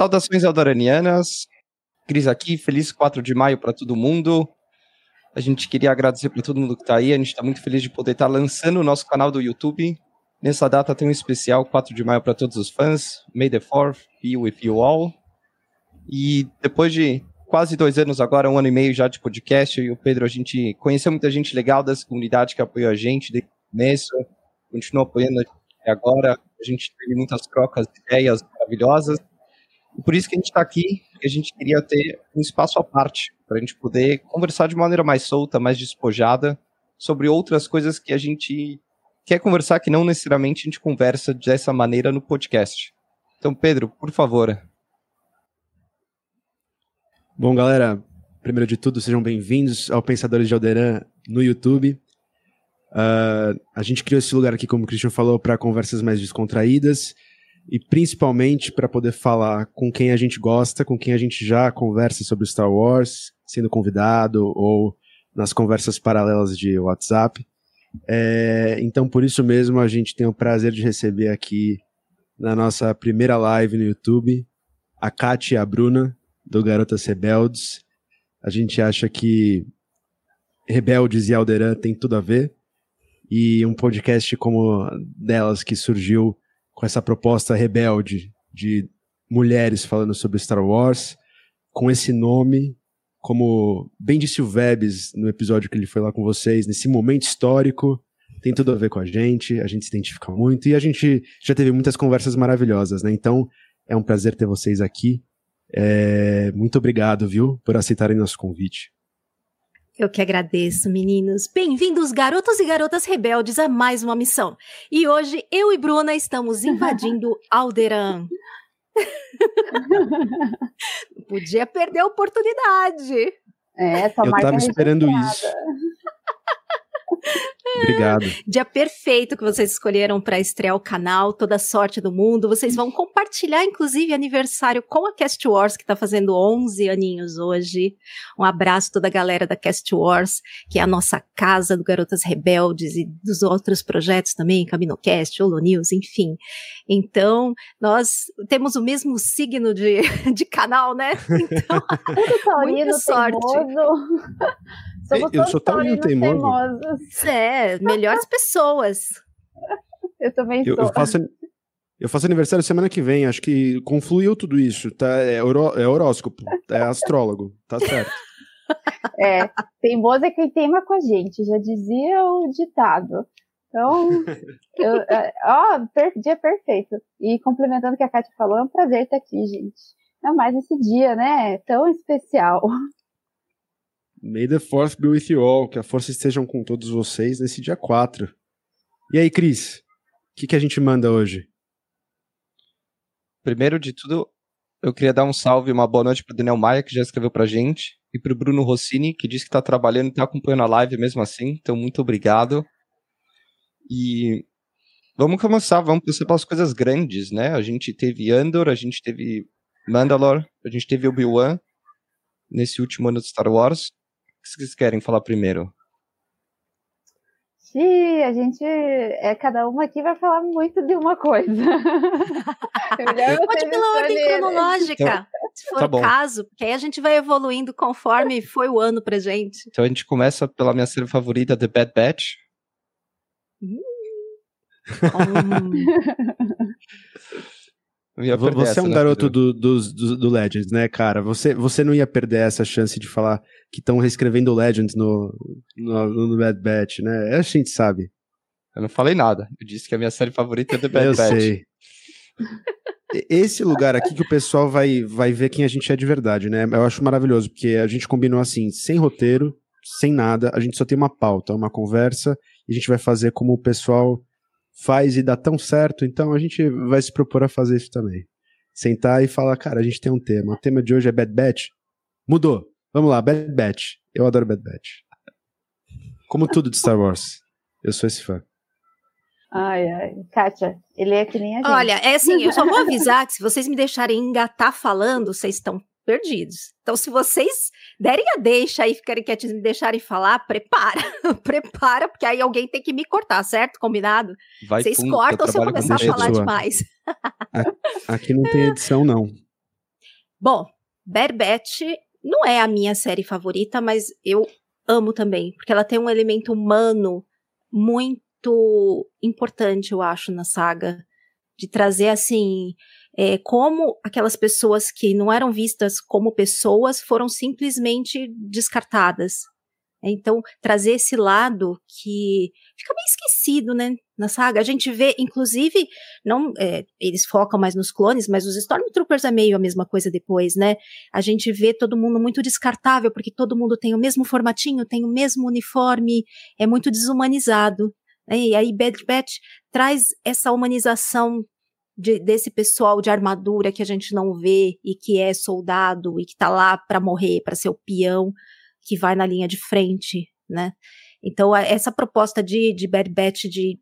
Saudações eldoranianas. Cris aqui, feliz 4 de maio para todo mundo. A gente queria agradecer para todo mundo que está aí. A gente está muito feliz de poder estar tá lançando o nosso canal do YouTube. Nessa data tem um especial 4 de maio para todos os fãs. May the 4th be with you all. E depois de quase dois anos agora, um ano e meio já de podcast, eu e o Pedro, a gente conheceu muita gente legal dessa comunidade que apoiou a gente desde o começo, continua apoiando agora. A gente teve muitas trocas de ideias maravilhosas. Por isso que a gente está aqui, a gente queria ter um espaço à parte, para a gente poder conversar de maneira mais solta, mais despojada, sobre outras coisas que a gente quer conversar, que não necessariamente a gente conversa dessa maneira no podcast. Então, Pedro, por favor. Bom, galera, primeiro de tudo, sejam bem-vindos ao Pensadores de Alderan no YouTube. Uh, a gente criou esse lugar aqui, como o Christian falou, para conversas mais descontraídas e principalmente para poder falar com quem a gente gosta, com quem a gente já conversa sobre Star Wars, sendo convidado ou nas conversas paralelas de WhatsApp. É, então, por isso mesmo, a gente tem o prazer de receber aqui na nossa primeira live no YouTube a Kátia e a Bruna, do Garotas Rebeldes. A gente acha que Rebeldes e Alderan tem tudo a ver. E um podcast como delas que surgiu com essa proposta rebelde de mulheres falando sobre Star Wars, com esse nome, como bem disse o Vebs no episódio que ele foi lá com vocês, nesse momento histórico, tem tudo a ver com a gente, a gente se identifica muito e a gente já teve muitas conversas maravilhosas, né? Então é um prazer ter vocês aqui. É... Muito obrigado, viu, por aceitarem nosso convite. Eu que agradeço, meninos. Bem-vindos, garotos e garotas rebeldes, a mais uma missão. E hoje eu e Bruna estamos invadindo Alderan. Podia perder a oportunidade. É, Eu tava esperando isso. Obrigado. Dia perfeito que vocês escolheram para estrear o canal, toda sorte do mundo. Vocês vão compartilhar, inclusive, aniversário com a Cast Wars, que está fazendo 11 aninhos hoje. Um abraço a toda a galera da Cast Wars, que é a nossa casa do Garotas Rebeldes e dos outros projetos também, CaminoCast, Holo News, enfim. Então, nós temos o mesmo signo de, de canal, né? Então, muita sorte. Somos eu sou tão teimoso. É, melhores pessoas. Eu também eu, sou. Eu faço, eu faço aniversário semana que vem, acho que confluiu tudo isso, tá? É, horó, é horóscopo, é astrólogo, tá certo. É, teimoso é quem teima com a gente, já dizia o ditado. Então, eu, é, ó, per, dia perfeito. E complementando o que a Kátia falou, é um prazer estar aqui, gente. Ainda mais esse dia, né? Tão especial. May the Force be with you all. Que a força esteja com todos vocês nesse dia 4. E aí, Cris? O que, que a gente manda hoje? Primeiro de tudo, eu queria dar um salve uma boa noite para Daniel Maia, que já escreveu pra gente, e para o Bruno Rossini, que disse que está trabalhando e está acompanhando a live mesmo assim. Então, muito obrigado. E vamos começar, vamos pensar pelas coisas grandes, né? A gente teve Andor, a gente teve Mandalore, a gente teve Obi-Wan nesse último ano de Star Wars que vocês querem falar primeiro? Sim, a gente. É, cada uma aqui vai falar muito de uma coisa. Pode pela ordem cronológica. Então, Se for tá o caso, porque aí a gente vai evoluindo conforme foi o ano pra gente. Então a gente começa pela minha série favorita, The Bad Batch. Hum. Você é um garoto do, do, do, do, Legends, né, cara? Você, você não ia perder essa chance de falar que estão reescrevendo Legends no, no, no Bad Batch, né? A gente sabe. Eu não falei nada. Eu disse que a minha série favorita é The Bad Eu Batch. Eu sei. Esse lugar aqui que o pessoal vai, vai ver quem a gente é de verdade, né? Eu acho maravilhoso, porque a gente combinou assim, sem roteiro, sem nada, a gente só tem uma pauta, uma conversa, e a gente vai fazer como o pessoal faz e dá tão certo, então a gente vai se propor a fazer isso também. Sentar e falar, cara, a gente tem um tema. O tema de hoje é Bad Batch. Mudou. Vamos lá, Bad Batch. Eu adoro Bad Batch. Como tudo de Star Wars. Eu sou esse fã. Ai, ai. Kátia, ele é que nem a gente. Olha, é assim, eu só vou avisar que se vocês me deixarem engatar falando, vocês estão perdidos. Então, se vocês derem a deixa e ficarem quietinhos e me deixarem falar, prepara. prepara, porque aí alguém tem que me cortar, certo? Combinado? Vai vocês pum, cortam se eu começar a falar demais. Aqui não tem edição, não. Bom, Batch não é a minha série favorita, mas eu amo também, porque ela tem um elemento humano muito importante, eu acho, na saga. De trazer, assim, é, como aquelas pessoas que não eram vistas como pessoas foram simplesmente descartadas. Então, trazer esse lado que fica meio esquecido, né, na saga. A gente vê, inclusive, não, é, eles focam mais nos clones, mas os Stormtroopers é meio a mesma coisa depois, né? A gente vê todo mundo muito descartável, porque todo mundo tem o mesmo formatinho, tem o mesmo uniforme, é muito desumanizado. Né? E aí Bad Batch traz essa humanização de, desse pessoal de armadura que a gente não vê e que é soldado e que tá lá para morrer, para ser o peão que vai na linha de frente, né? Então, essa proposta de, de Bad Batch de,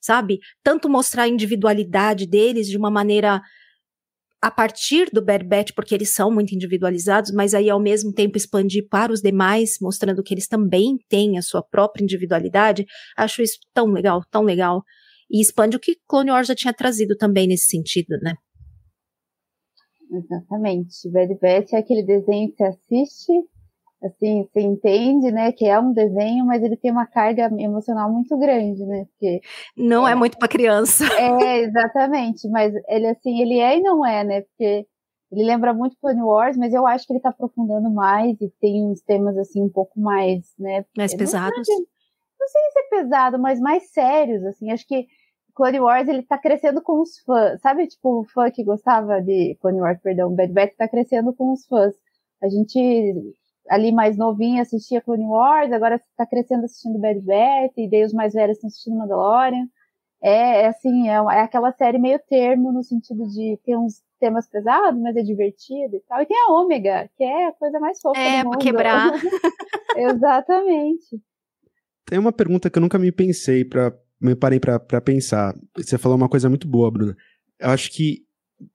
sabe, tanto mostrar a individualidade deles de uma maneira a partir do Bad Batch, porque eles são muito individualizados, mas aí ao mesmo tempo expandir para os demais, mostrando que eles também têm a sua própria individualidade, acho isso tão legal, tão legal e expande o que Clone Wars já tinha trazido também nesse sentido, né? Exatamente. Bad Batch é aquele desenho que você assiste, assim, você entende, né, que é um desenho, mas ele tem uma carga emocional muito grande, né? Porque não é, é muito para criança. É, exatamente, mas ele assim, ele é e não é, né? Porque ele lembra muito Clone Wars, mas eu acho que ele tá aprofundando mais e tem uns temas assim um pouco mais, né, mais pesados. Não, não sei se é pesado, mas mais sérios, assim. Acho que Clone Wars, ele tá crescendo com os fãs. Sabe, tipo, o fã que gostava de Clone Wars, perdão, Bad Batch tá crescendo com os fãs. A gente, ali mais novinho, assistia Clone Wars, agora tá crescendo assistindo Bad Batch, e daí os mais velhos estão assistindo Mandalorian. É, é assim, é, é, aquela série meio termo, no sentido de ter uns temas pesados, mas é divertido e tal. E tem a Ômega, que é a coisa mais fofa é, do mundo. pra quebrar. Exatamente. Tem uma pergunta que eu nunca me pensei para me parei para pensar. Você falou uma coisa muito boa, Bruna. Eu acho que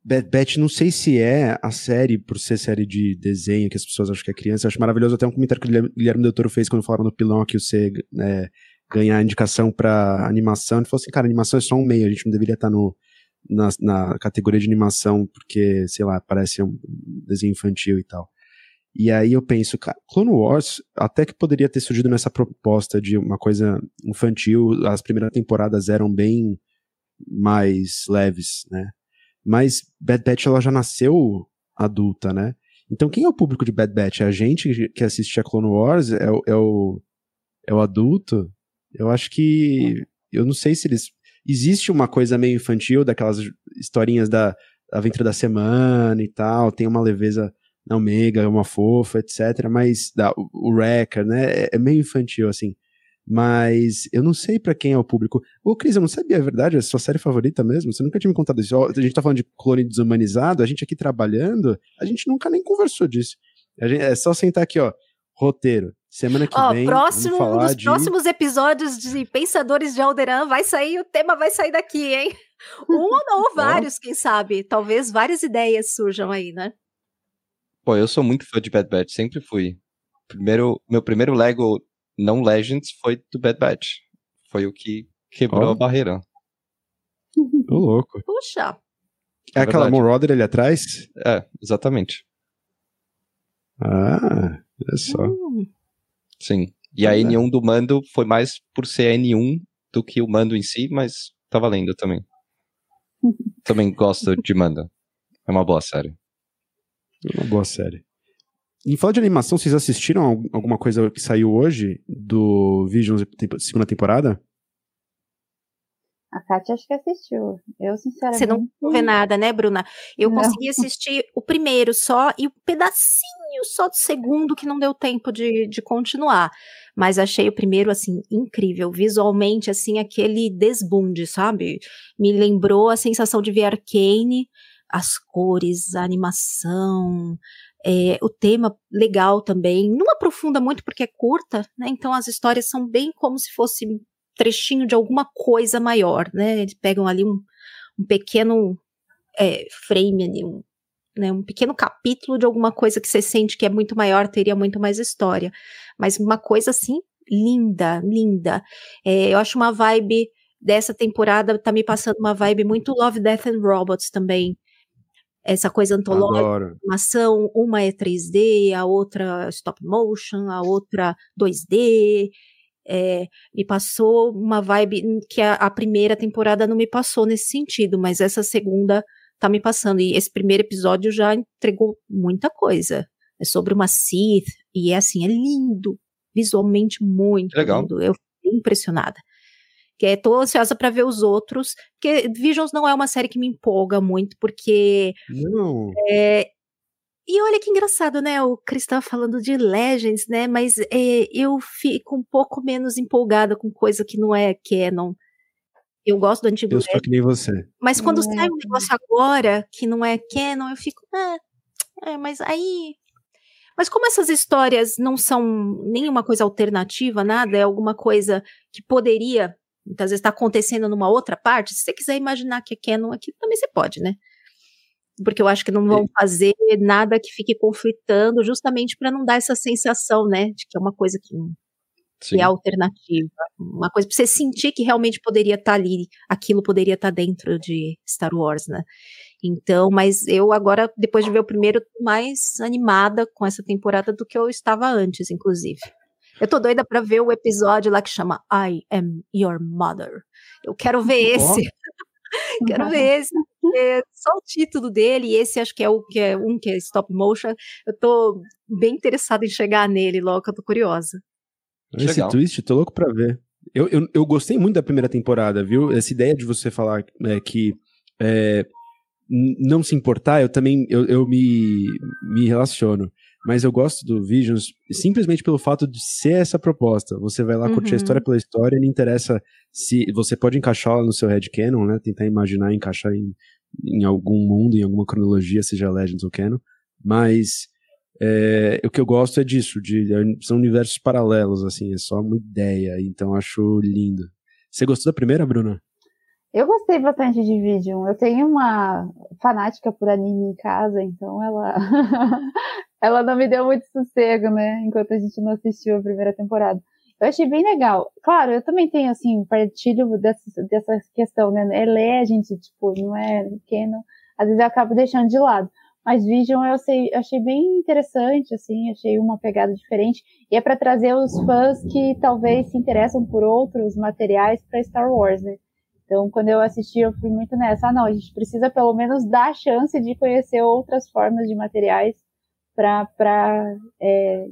Bad Batch, não sei se é a série, por ser série de desenho, que as pessoas acham que é criança. Eu acho maravilhoso até um comentário que o Guilherme Del Toro fez quando falaram no pilão que você né, ganhar indicação para animação. Ele falou assim, cara, animação é só um meio, a gente não deveria estar tá no, na, na categoria de animação, porque, sei lá, parece um desenho infantil e tal. E aí eu penso, cara, Clone Wars até que poderia ter surgido nessa proposta de uma coisa infantil. As primeiras temporadas eram bem mais leves, né? Mas Bad Batch ela já nasceu adulta, né? Então quem é o público de Bad Batch? É a gente que assiste a Clone Wars? É, é, o, é o adulto? Eu acho que. Eu não sei se eles. Existe uma coisa meio infantil, daquelas historinhas da aventura da semana e tal, tem uma leveza na Omega, é uma fofa, etc. Mas da, o, Wrecker, né? É, é, meio infantil, assim. Mas eu não sei para quem é o público. Ô, Cris, eu não sabia, é verdade? É a sua série favorita mesmo? Você nunca tinha me contado isso. A gente tá falando de clone desumanizado, a gente aqui trabalhando, a gente nunca nem conversou disso. Gente, é só sentar aqui, ó. Roteiro. Semana que vem. Próximo, falar nos de... próximos episódios de Pensadores de Alderan vai sair, o tema vai sair daqui, hein? Um ou vários, quem sabe? Talvez várias ideias surjam aí, né? Pô, eu sou muito fã de Bad Batch, sempre fui. Primeiro, meu primeiro Lego não Legends foi do Bad Batch. Foi o que quebrou oh. a barreira. Tô louco. Puxa. É, é aquela Marauder ali atrás? É, exatamente. Ah, olha só. Hum, Sim. E a é. N1 do Mando foi mais por ser N1 do que o Mando em si, mas tá valendo também. também gosto de Mando. É uma boa série. Uma boa série. Em falar de animação, vocês assistiram al- alguma coisa que saiu hoje do Visions segunda temporada? A Kátia acho que assistiu. Eu, sinceramente. Você não vê nada, né, Bruna? Eu Não. consegui assistir o primeiro só e o pedacinho só do segundo que não deu tempo de, de continuar. Mas achei o primeiro, assim, incrível. Visualmente, assim, aquele desbunde, sabe? Me lembrou a sensação de ver Arcane, as cores, a animação, é, o tema legal também. Não aprofunda muito porque é curta, né? Então as histórias são bem como se fosse trechinho de alguma coisa maior, né? Eles pegam ali um, um pequeno é, frame ali, um, né, um pequeno capítulo de alguma coisa que você sente que é muito maior, teria muito mais história. Mas uma coisa assim, linda, linda. É, eu acho uma vibe dessa temporada, tá me passando uma vibe muito Love, Death and Robots também. Essa coisa antológica animação, uma é 3D, a outra stop motion, a outra 2D. É, me passou uma vibe que a, a primeira temporada não me passou nesse sentido, mas essa segunda tá me passando. E esse primeiro episódio já entregou muita coisa. É sobre uma Sith, e é assim, é lindo. Visualmente muito Legal. lindo. Eu fiquei impressionada. Que é, tô ansiosa para ver os outros, porque Visions não é uma série que me empolga muito, porque Não. é, e olha que engraçado, né? O Chris tava falando de Legends, né? Mas é, eu fico um pouco menos empolgada com coisa que não é canon. Eu gosto do antigo Eu Legends, sou que nem você. mas quando É. sai um negócio agora que não é canon, eu fico, ah, é, mas aí. Mas como essas histórias não são nenhuma coisa alternativa, nada, é alguma coisa que poderia, muitas vezes, estar acontecendo numa outra parte, se você quiser imaginar que é canon aqui, também você pode, né? Porque eu acho que não vão fazer nada que fique conflitando, justamente para não dar essa sensação, né, de que é uma coisa que que é alternativa. Uma coisa pra você sentir que realmente poderia estar ali, aquilo poderia estar dentro de Star Wars, né? Então, mas eu agora, depois de ver o primeiro, mais animada com essa temporada do que eu estava antes, inclusive. Eu tô doida pra ver o episódio lá que chama I Am Your Mother. Eu quero ver esse. quero ver esse. porque só o título dele, e esse acho que é o que é um que é stop motion. Eu tô bem interessada em chegar nele logo, que eu tô curiosa. Esse legal. twist, tô louco pra ver. Eu, eu, eu gostei muito da primeira temporada, viu? Essa ideia de você falar é, que é, não se importar, eu também eu, eu me, me relaciono. Mas eu gosto do Visions simplesmente pelo fato de ser essa proposta. Você vai lá curtir a Uhum. história pela história, não interessa se você pode encaixar ela no seu headcanon, né? Tentar imaginar encaixar em, em algum mundo, em alguma cronologia, seja Legends ou Canon. Mas é, o que eu gosto é disso, de, são universos paralelos, assim, é só uma ideia, então acho lindo. Você gostou da primeira, Bruna? Eu gostei bastante de Vision. Eu tenho uma fanática por anime em casa, então ela ela não me deu muito sossego, né? Enquanto a gente não assistiu a primeira temporada. Eu achei bem legal. Claro, eu também tenho, assim, partilho dessa, dessa questão, né? É Legend, tipo, não é canon. Às vezes eu acabo deixando de lado. Mas Vision eu sei, achei bem interessante, assim, achei uma pegada diferente. E é para trazer os fãs que talvez se interessam por outros materiais para Star Wars, né? Então, quando eu assisti, eu fui muito nessa. Ah, não, a gente precisa pelo menos dar a chance de conhecer outras formas de materiais para é,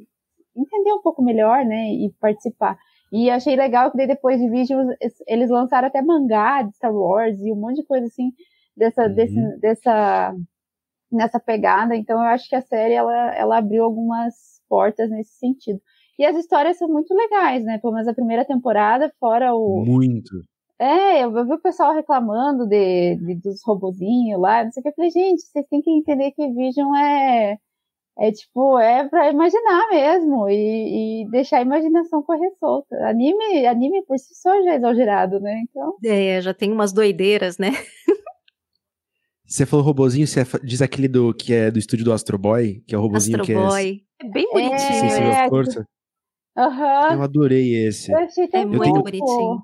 entender um pouco melhor, né? E participar. E achei legal que depois de Visions, eles lançaram até mangá de Star Wars e um monte de coisa assim, dessa, Uhum. desse, dessa, nessa pegada. Então, eu acho que a série, ela, ela abriu algumas portas nesse sentido. E as histórias são muito legais, né? Pelo menos a primeira temporada, fora o, Muito. é, eu vi o pessoal reclamando de, de- dos robozinhos lá, não sei o que. Eu falei, gente, vocês têm que entender que Vision é, é tipo, é pra imaginar mesmo e, e deixar a imaginação correr solta. Anime, anime por si só já é exagerado, né? Então, É, já tem umas doideiras, né? Você falou robozinho, você diz aquele do que é do estúdio do Astro Boy, que é o robozinho Astro que é Boy. É bem bonitinho. sensível É, à força. aham. Eu adorei esse. Eu achei tão É muito fofo. bonitinho.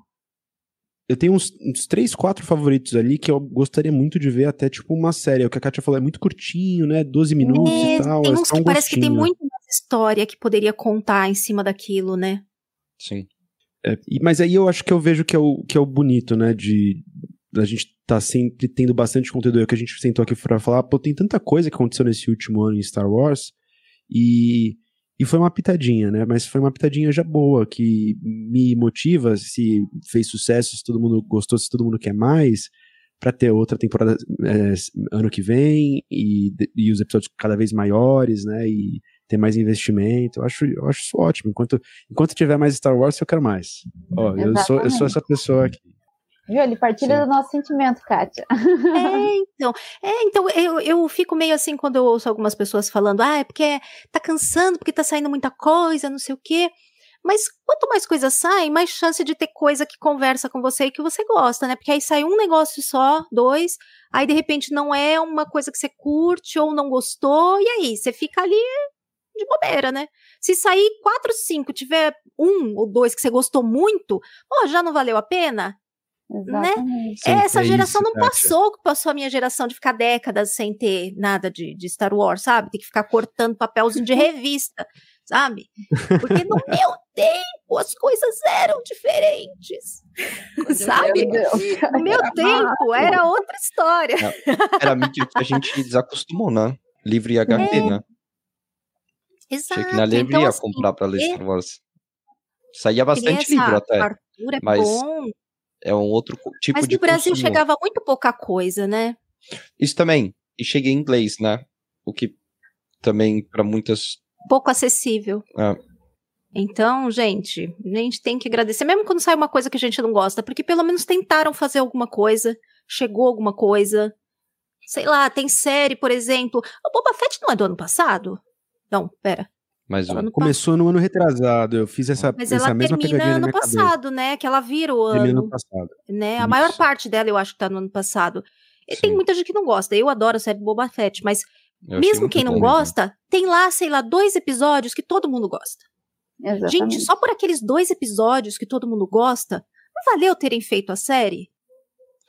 Eu tenho uns, uns três, quatro favoritos ali que eu gostaria muito de ver até tipo uma série. O que a Katia falou é muito curtinho, né? 12 minutos É, e tal. tem é uns que um parece que tem gostinho. muito história que poderia contar em cima daquilo, né? Sim. É, mas aí eu acho que eu vejo que é o, que é o bonito, né? De a gente tá sempre tendo bastante conteúdo. É o que a gente sentou aqui para falar, pô, tem tanta coisa que aconteceu nesse último ano em Star Wars e, e foi uma pitadinha, né? Mas foi uma pitadinha já boa, que me motiva se fez sucesso, se todo mundo gostou, se todo mundo quer mais, para ter outra temporada é, ano que vem e, e os episódios cada vez maiores, né? E ter mais investimento. Eu acho, eu acho isso ótimo. Enquanto, enquanto tiver mais Star Wars, eu quero mais. Ó, eu sou, eu sou essa pessoa aqui. Viu? Ele partilha Sim. do nosso sentimento, Kátia. É, então. É, então, eu, eu fico meio assim quando eu ouço algumas pessoas falando, ah, é porque tá cansando, porque tá saindo muita coisa, não sei o quê. Mas quanto mais coisa sai, mais chance de ter coisa que conversa com você e que você gosta, né? Porque aí sai um negócio só, dois, aí de repente não é uma coisa que você curte ou não gostou, e aí você fica ali de bobeira, né? Se sair quatro, cinco, tiver um ou dois que você gostou muito, ó, já não valeu a pena? Né? Sim, Essa é geração isso, não passou, que passou a minha geração de ficar décadas sem ter nada de, de Star Wars, sabe? Tem que ficar cortando papelzinho de revista, sabe? Porque no meu tempo as coisas eram diferentes, sabe? No meu tempo era outra história. Era mídia que a gente desacostumou, né? Livre e HD, é. né? Exato. Tinha que na livraria então, assim, comprar para ler é Star Wars. Saía bastante livro até. É mas bom. É um outro tipo mas de Mas no Brasil consumo. chegava muito pouca coisa, né? Isso também. E cheguei em inglês, né? O que também para muitas pouco acessível. É. Então, gente, a gente tem que agradecer, mesmo quando sai uma coisa que a gente não gosta, porque pelo menos tentaram fazer alguma coisa, chegou alguma coisa. Sei lá, tem série, por exemplo. O Boba Fett não é do ano passado? Não, pera. Mas um... Começou no ano retrasado. Eu fiz essa, Mas essa ela mesma termina no passado, cabeça. né? Que ela vira o Termina ano. no passado. Né? A maior parte dela eu acho que tá no ano passado. E tem Sim. muita gente que não gosta. Eu adoro a série Boba Fett, mas Eu mesmo quem não bom gosta, tem lá, sei lá, dois episódios que todo mundo gosta. Exatamente. Gente, só por aqueles dois episódios que todo mundo gosta, não valeu terem feito a série?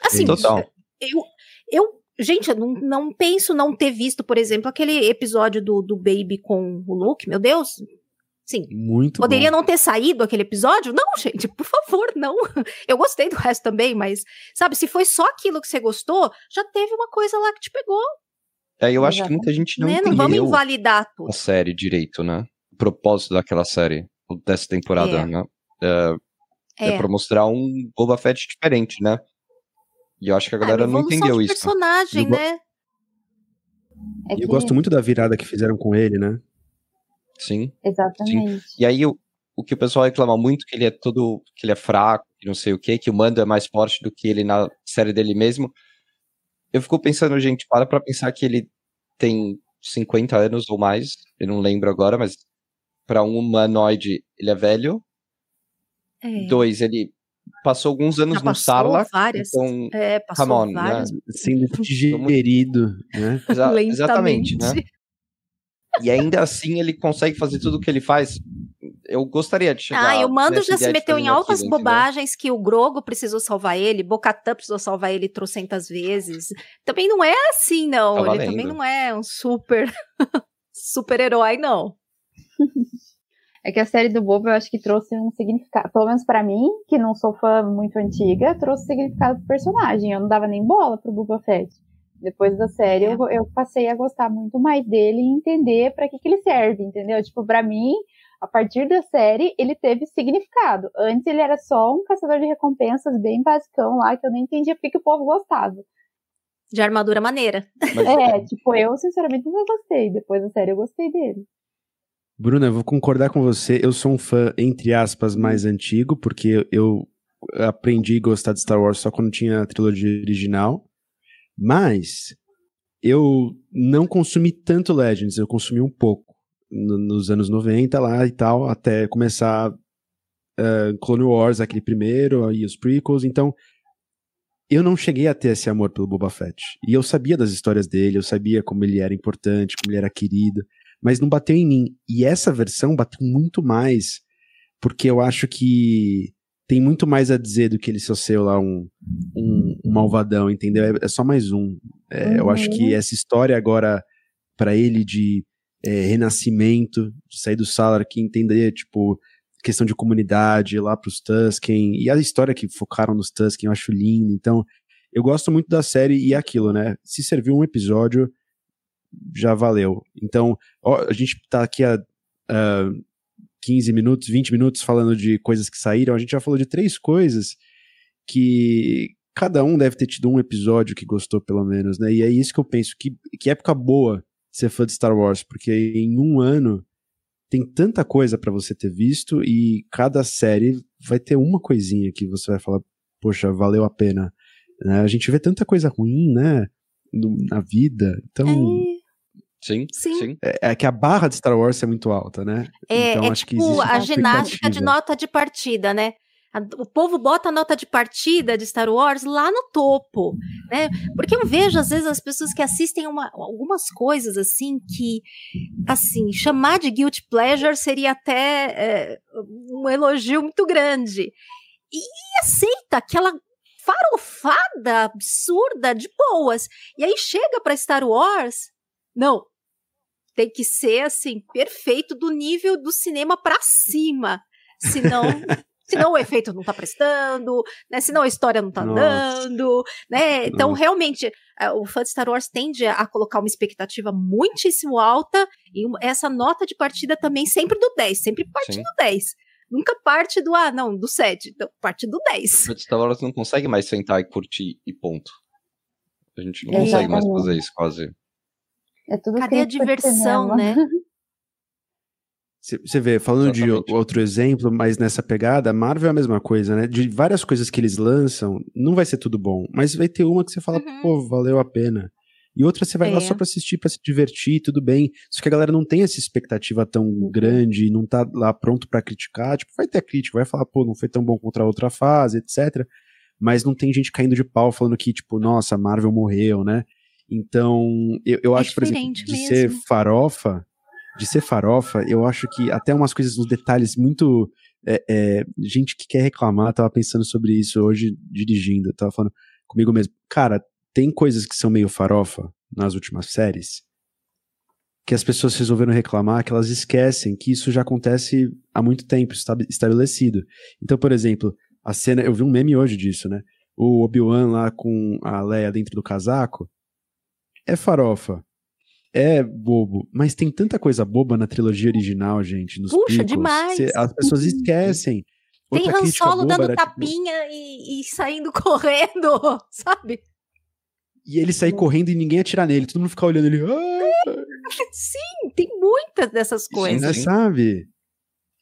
Assim, Total. eu, eu gente, eu não, não penso não ter visto, por exemplo, aquele episódio do, do Baby com o Luke, meu Deus. Sim, Muito poderia bom. não ter saído aquele episódio? Não, gente, por favor, não. Eu gostei do resto também, mas, sabe, se foi só aquilo que você gostou, já teve uma coisa lá que te pegou, É, eu acho que muita gente não né? Não vamos invalidar tudo. a série direito, né? O propósito daquela série, dessa temporada, É. né? É, é É. pra mostrar um Boba Fett diferente, né? E eu acho que a galera não entendeu de isso. personagem, Eu né? É que- eu gosto muito da virada que fizeram com ele, né? Sim. Exatamente. E aí o, o que o pessoal reclama muito que ele é todo que ele é fraco, que não sei o quê, que o Mando é mais forte do que ele na série dele mesmo. Eu fico pensando, gente, para pra pensar que ele tem 50 anos ou mais, eu não lembro agora, mas pra um humanoide ele é velho. É. Dois, ele passou alguns anos Já no Sarlacc, várias. então É, passou come on, né? várias. Sendo digerido, né? exa- exatamente, né? E ainda assim ele consegue fazer tudo o que ele faz. Eu gostaria de chegar. Ah, e o Mando já se meteu em altas entendeu? bobagens que o Grogo precisou salvar ele, Bocatã precisou salvar ele trocentas vezes. Também não é assim, não. Tá ele também não é um super super herói, não. É que a série do Boba eu acho que trouxe um significado, pelo menos pra mim, que não sou fã muito antiga, trouxe significado pro personagem. Eu não dava nem bola pro Boba Fett. Depois da série, É. eu, eu passei a gostar muito mais dele e entender pra que, que ele serve, entendeu? Tipo, pra mim, a partir da série, ele teve significado. Antes ele era só um caçador de recompensas bem basicão lá, que eu nem entendia porque que o povo gostava. De armadura maneira. Mas, É, tipo, eu sinceramente não gostei. Depois da série eu gostei dele. Bruna, eu vou concordar com você. Eu sou um fã, entre aspas, mais antigo, porque eu aprendi a gostar de Star Wars só quando tinha a trilogia original. Mas eu não consumi tanto Legends, eu consumi um pouco no- nos anos 90 lá e tal, até começar eh, Clone Wars, aquele primeiro, aí os prequels. Então, eu não cheguei a ter esse amor pelo Boba Fett. E eu sabia das histórias dele, eu sabia como ele era importante, como ele era querido, mas não bateu em mim. E essa versão bateu muito mais, porque eu acho que tem muito mais a dizer do que ele só ser lá um, um, um malvadão, entendeu? É, é só mais um. É, Eu acho que essa história agora, para ele, de é, renascimento, de sair do Salar, que entender, tipo, questão de comunidade lá pros Tusken, e a história que focaram nos Tusken eu acho linda, então eu gosto muito da série e é aquilo, né? Se serviu um episódio, já valeu. Então, ó, a gente tá aqui há uh, 15 minutos, 20 minutos falando de coisas que saíram, a gente já falou de três coisas que cada um deve ter tido um episódio que gostou, pelo menos, né? E é isso que eu penso, que, que época boa ser fã de Star Wars, porque em um ano tem tanta coisa para você ter visto e cada série vai ter uma coisinha que você vai falar, poxa, valeu a pena. Né? A gente vê tanta coisa ruim, né, na vida, então... Sim, sim. sim. É, é, que a barra de Star Wars é muito alta, né? É, então, é acho tipo que a ginástica de nota de partida, né? O povo bota a nota de partida de Star Wars lá no topo, né? Porque eu vejo, às vezes, as pessoas que assistem uma, algumas coisas assim que, assim, chamar de guilty pleasure seria até é, um elogio muito grande. E aceita aquela farofada absurda de boas. E aí chega para Star Wars, não, tem que ser assim perfeito do nível do cinema para cima, senão senão o efeito não tá prestando, né? Senão a história não tá Nossa. andando, né? Então, Nossa. realmente, é, o fã de Star Wars tende a colocar uma expectativa muitíssimo alta e essa nota de partida também sempre do 10, sempre parte Sim. do 10. Nunca parte do, ah, não, do 7, então parte do 10. O Star Wars não consegue mais sentar e curtir e ponto. A gente não consegue mais fazer isso quase. É tudo Cadê a diversão, né? Você vê, falando Exatamente. de outro exemplo, mas nessa pegada, Marvel é a mesma coisa, né? De várias coisas que eles lançam, não vai ser tudo bom, mas vai ter uma que você fala, uhum. pô, valeu a pena. E outra você vai é. lá só pra assistir, pra se divertir, tudo bem. Só que a galera não tem essa expectativa tão uhum. grande, não tá lá pronto para criticar. Tipo, vai ter crítica, vai falar, pô, não foi tão bom contra a outra fase, etc. Mas não tem gente caindo de pau falando que, tipo, nossa, Marvel morreu, né? Então, eu, eu é acho, por exemplo, de mesmo. ser farofa, de ser farofa, eu acho que até umas coisas nos detalhes muito. É, é, gente que quer reclamar, tava pensando sobre isso hoje dirigindo, tava falando comigo mesmo. Cara, tem coisas que são meio farofa nas últimas séries que as pessoas resolveram reclamar que elas esquecem que isso já acontece há muito tempo, está estabelecido. Então, por exemplo, a cena, eu vi um meme hoje disso, né? O Obi-Wan lá com a Leia dentro do casaco é farofa é bobo, mas tem tanta coisa boba na trilogia original, gente. Nos Puxa, demais! Cê, as pessoas esquecem. Tem Han Solo dando era, tipo tapinha tipo... e, e, saindo correndo, sabe? E ele sair correndo e ninguém atirar nele, todo mundo ficar olhando ele. Ah! Sim, tem muitas dessas coisas. Sim, sabe?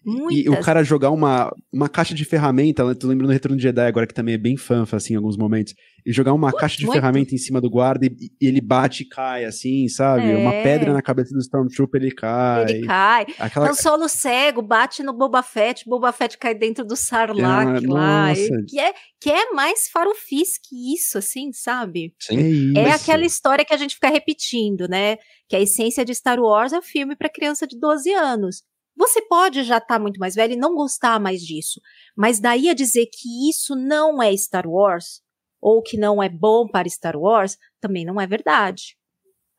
Muitas. E o cara jogar uma, uma caixa de ferramenta, eu tô lembrando do Retorno de Jedi agora, que também é bem fã, assim, em alguns momentos. E jogar uma muito, caixa de muito. ferramenta em cima do guarda e, e, ele bate e cai, assim, sabe? É. Uma pedra na cabeça do Stormtrooper, ele cai. Ele cai. Aquela... Han Solo cego, bate no Boba Fett, Boba Fett cai dentro do Sarlacc é, lá. Que é, que é mais farofis que isso, assim, sabe? Sim. É, é aquela história que a gente fica repetindo, né? Que a essência de Star Wars é um filme para criança de 12 anos. Você pode já estar tá muito mais velho e não gostar mais disso, mas daí a dizer que isso não é Star Wars ou que não é bom para Star Wars também não é verdade.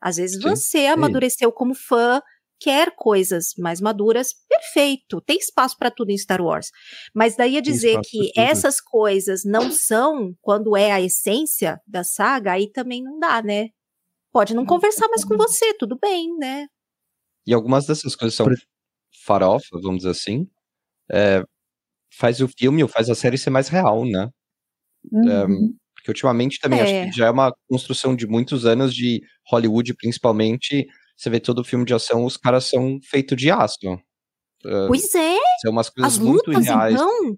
Às vezes Sim. você amadureceu como fã, quer coisas mais maduras, perfeito, tem espaço para tudo em Star Wars. Mas daí a dizer que essas coisas não são quando é a essência da saga, aí também não dá, né? Pode não conversar mais com você, tudo bem, né? E algumas dessas coisas são farofa, vamos dizer assim, é, faz o filme ou faz a série ser mais real, né? Uhum. É, porque ultimamente também é. acho que já é uma construção de muitos anos de Hollywood, principalmente. Você vê todo filme de ação, os caras são feitos de aço. Pois é. São umas coisas As muito lutas, reais. Então?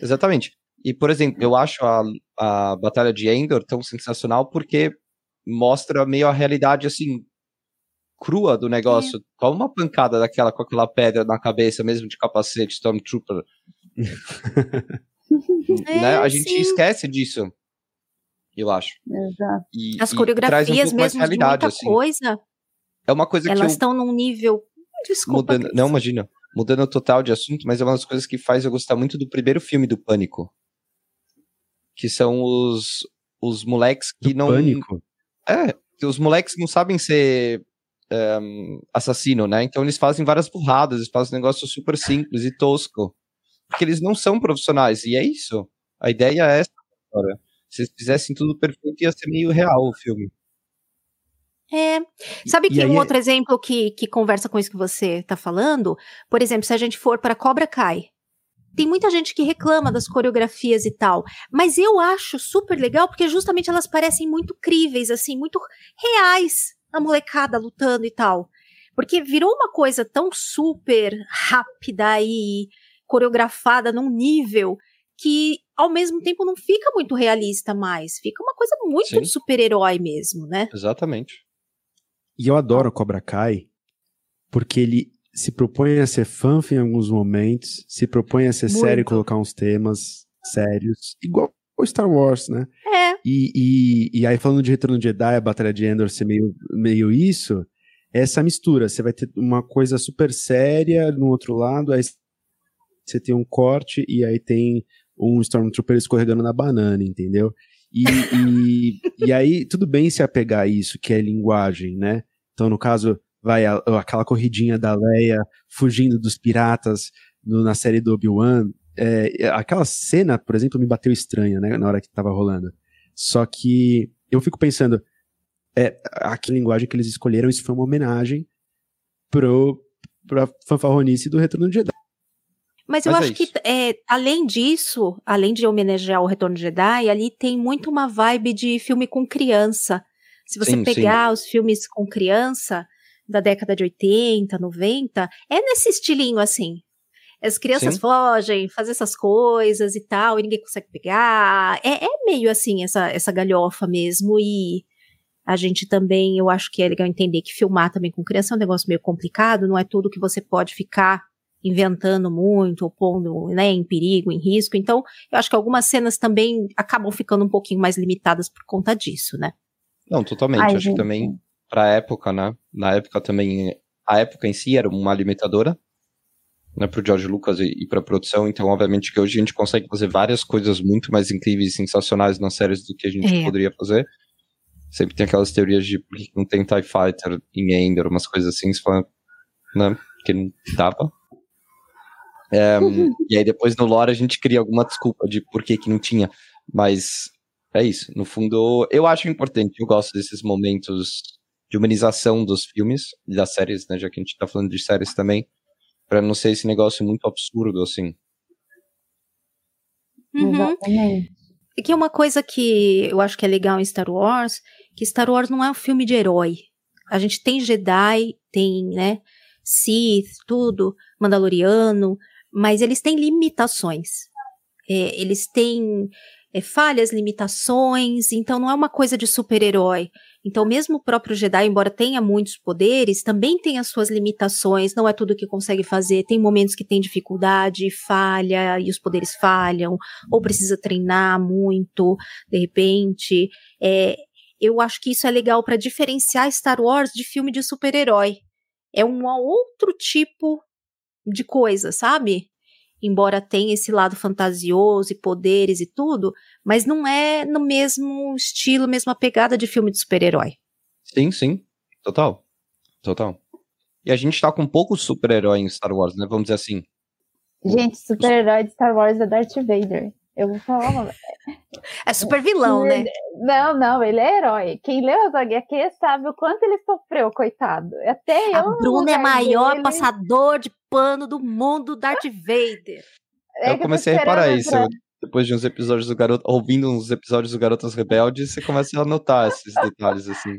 Exatamente. E, por exemplo, eu acho a, a Batalha de Endor tão sensacional porque mostra meio a realidade, assim, crua do negócio. É. Toma uma pancada daquela com aquela pedra na cabeça, mesmo de capacete, Stormtrooper. é, né? A gente sim. esquece disso. Eu acho. Exato. E, As coreografias um mesmo de muita assim. coisa. É uma coisa elas que. Elas estão num nível. Desculpa. Mudando, não, imagina. Mudando total de assunto, mas é uma das coisas que faz eu gostar muito do primeiro filme do Pânico. Que são os, os moleques que do não. Pânico? É, os moleques não sabem ser é, assassino, né? Então eles fazem várias burradas, eles fazem um negócio super simples e tosco. Porque eles não são profissionais, e é isso. A ideia é essa agora. Se eles fizessem tudo perfeito, ia ser meio real o filme. É. Sabe que aí um é- outro exemplo que, que conversa com isso que você está falando? Por exemplo, se a gente for para Cobra Kai. Tem muita gente que reclama das coreografias e tal, mas eu acho super legal porque justamente elas parecem muito críveis, assim, muito reais, a molecada lutando e tal. Porque virou uma coisa tão super rápida e coreografada num nível que ao mesmo tempo não fica muito realista mais, fica uma coisa muito Sim. de super-herói mesmo, né? Exatamente. E eu adoro Cobra Kai porque ele se propõe a ser fanfa em alguns momentos, se propõe a ser Muito. sério e colocar uns temas sérios, igual o Star Wars, né? E, e, e aí, falando de Retorno de Jedi, a Batalha de Endor ser meio, meio isso, é essa mistura. Você vai ter uma coisa super séria no outro lado, aí você tem um corte e aí tem um Stormtrooper escorregando na banana, entendeu? E, e, e aí, tudo bem se apegar a isso, que é linguagem, né? Então, no caso, vai a- aquela corridinha da Leia fugindo dos piratas no- na série do Obi-Wan. É, aquela cena, por exemplo, me bateu estranha, né? Na hora que tava rolando. Só que eu fico pensando, é, a que linguagem que eles escolheram, isso foi uma homenagem pro, pra fanfarronice do Retorno de Jedi. Mas eu Mas é acho que, isso. é, além disso, além de homenagear o Retorno de Jedi, ali tem muito uma vibe de filme com criança. Se você Sim, pegar os filmes com criança da década de 80, 90, é nesse estilinho assim. As crianças Sim. fogem, fazem essas coisas e tal, e ninguém consegue pegar. É, é meio assim, essa, essa galhofa mesmo. E a gente também, eu acho que é legal entender que filmar também com criança é um negócio meio complicado, não é tudo que você pode ficar inventando muito, ou pondo né, em perigo, em risco. Então, eu acho que algumas cenas também acabam ficando um pouquinho mais limitadas por conta disso, né? Não, totalmente. Ai, Acho gente. que também, pra época, né? Na época também, a época em si era uma limitadora, né? Pro George Lucas e, e pra produção. Então, obviamente, que hoje a gente consegue fazer várias coisas muito mais incríveis e sensacionais nas séries do que a gente É. poderia fazer. Sempre tem aquelas teorias de por que não tem TIE Fighter em Ender, umas coisas assim, fala, né? Que não dava. É, e aí depois no lore a gente cria alguma desculpa de por que que não tinha. Mas é isso. No fundo, eu acho importante. Eu gosto desses momentos de humanização dos filmes das séries, né? Já que a gente tá falando de séries também. Pra não ser esse negócio muito absurdo, assim. Uhum. Exatamente. E que é uma coisa que eu acho que é legal em Star Wars, que Star Wars não é um filme de herói. A gente tem Jedi, tem, né, Sith, tudo, Mandaloriano, mas eles têm limitações. É, eles têm é, falhas, limitações, então não é uma coisa de super-herói. Então, mesmo o próprio Jedi, embora tenha muitos poderes, também tem as suas limitações, não é tudo que consegue fazer. Tem momentos que tem dificuldade, falha, e os poderes falham ou precisa treinar muito, de repente. É, eu acho que isso é legal para diferenciar Star Wars de filme de super-herói. É um outro tipo de coisa, sabe? Embora tenha esse lado fantasioso e poderes e tudo, mas não é no mesmo estilo, mesma pegada de filme de super-herói. Sim, sim. Total. Total. E a gente tá com pouco super-herói em Star Wars, né? Vamos dizer assim. Gente, super-herói de Star Wars é Darth Vader. Eu vou falar uma... É super vilão, né? Não, não, ele é herói. Quem leu as HQ sabe o quanto ele sofreu, coitado. Até eu. A no Bruna é maior dele, passador de pano do mundo, Darth Vader. é eu comecei a tô reparar isso. pra- Depois de uns episódios do Garoto, ouvindo uns episódios do Garotas Rebeldes, você começa a notar esses detalhes, assim.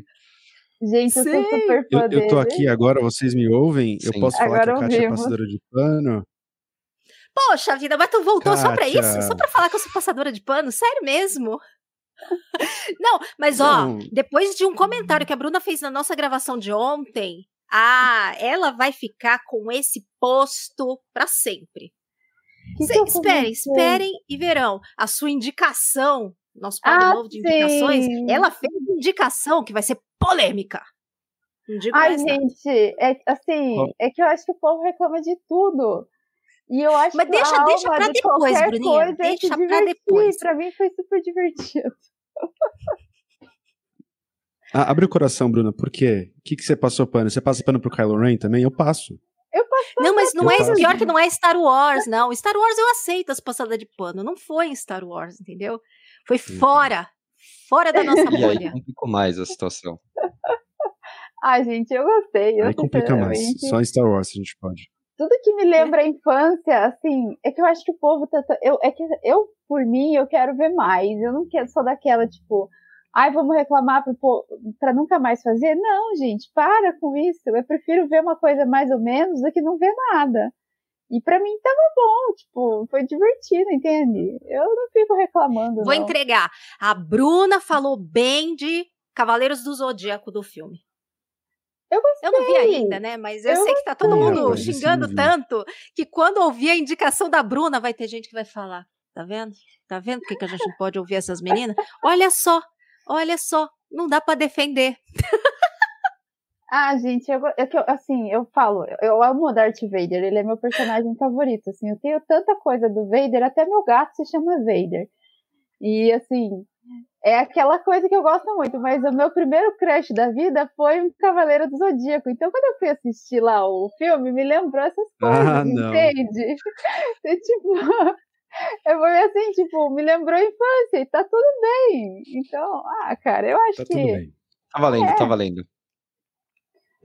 Gente, eu sou super fã Eu, eu tô dele. aqui agora, vocês me ouvem? Eu Sim. posso falar Agora que a Kátia é passadora de pano? Poxa vida, mas tu voltou só pra Kátia. isso? Só pra falar que eu sou passadora de pano? Sério mesmo? Não, mas ó, Não. depois de um comentário que a Bruna fez na nossa gravação de ontem, ah, ela vai ficar com esse posto pra sempre. Que Cê- que eu esperem, esperem e verão. A sua indicação, nosso quadro Ah, novo de indicações, sim. ela fez indicação que vai ser polêmica. Não digo Ai, mais nada. gente, é assim, é que eu acho que o povo reclama de tudo. E eu acho Mas que deixa- a deixa pra de depois, Bruninha, é deixa pra depois. Pra mim foi super divertido. Ah, abre o coração, Bruna, por quê? O que, que você passou pano? Você passa pano pro Kylo Ren também? Eu passo. Eu passo Não, mas não Eu é passo. pior que não é Star Wars, não. Star Wars eu aceito as passadas de pano. Não foi em Star Wars, entendeu? Foi fora. Fora da nossa E aí bolha. complicou mais a situação. Ai, gente, eu gostei. Eu, Aí complica mais. Só em Star Wars a gente pode. tudo que me lembra a infância, assim, é que eu acho que o povo tá. tá- Eu, é que eu, por mim, eu quero ver mais. Eu não quero só daquela, tipo, ai, vamos reclamar pra nunca mais fazer. Não, gente, para com isso. Eu prefiro ver uma coisa mais ou menos do que não ver nada. E pra mim tava bom, tipo, foi divertido, entende? Eu não fico reclamando. Vou não. entregar. A Bruna falou bem de Cavaleiros do Zodíaco do filme. Eu gostei. Eu não vi ainda, né? Mas eu, Eu sei que tá todo mundo Rapaz, esse xingando vi. tanto que quando ouvir a indicação da Bruna, vai ter gente que vai falar: tá vendo? Tá vendo por que que a gente não pode ouvir essas meninas? Olha só, olha só, não dá pra defender. Ah, gente, eu, é que eu- assim, eu falo, eu, amo o Darth Vader, ele é meu personagem favorito, assim, eu tenho tanta coisa do Vader, até meu gato se chama Vader. E, assim, é aquela coisa que eu gosto muito, mas o meu primeiro crush da vida foi um Cavaleiro do Zodíaco. Então, quando eu fui assistir lá o filme, me lembrou essas coisas, Ah, não. entende? É, tipo, eu fui assim, tipo, me lembrou a infância e tá tudo bem. Então, ah, cara, eu acho Tá que tudo bem. Tá valendo, É. tá valendo.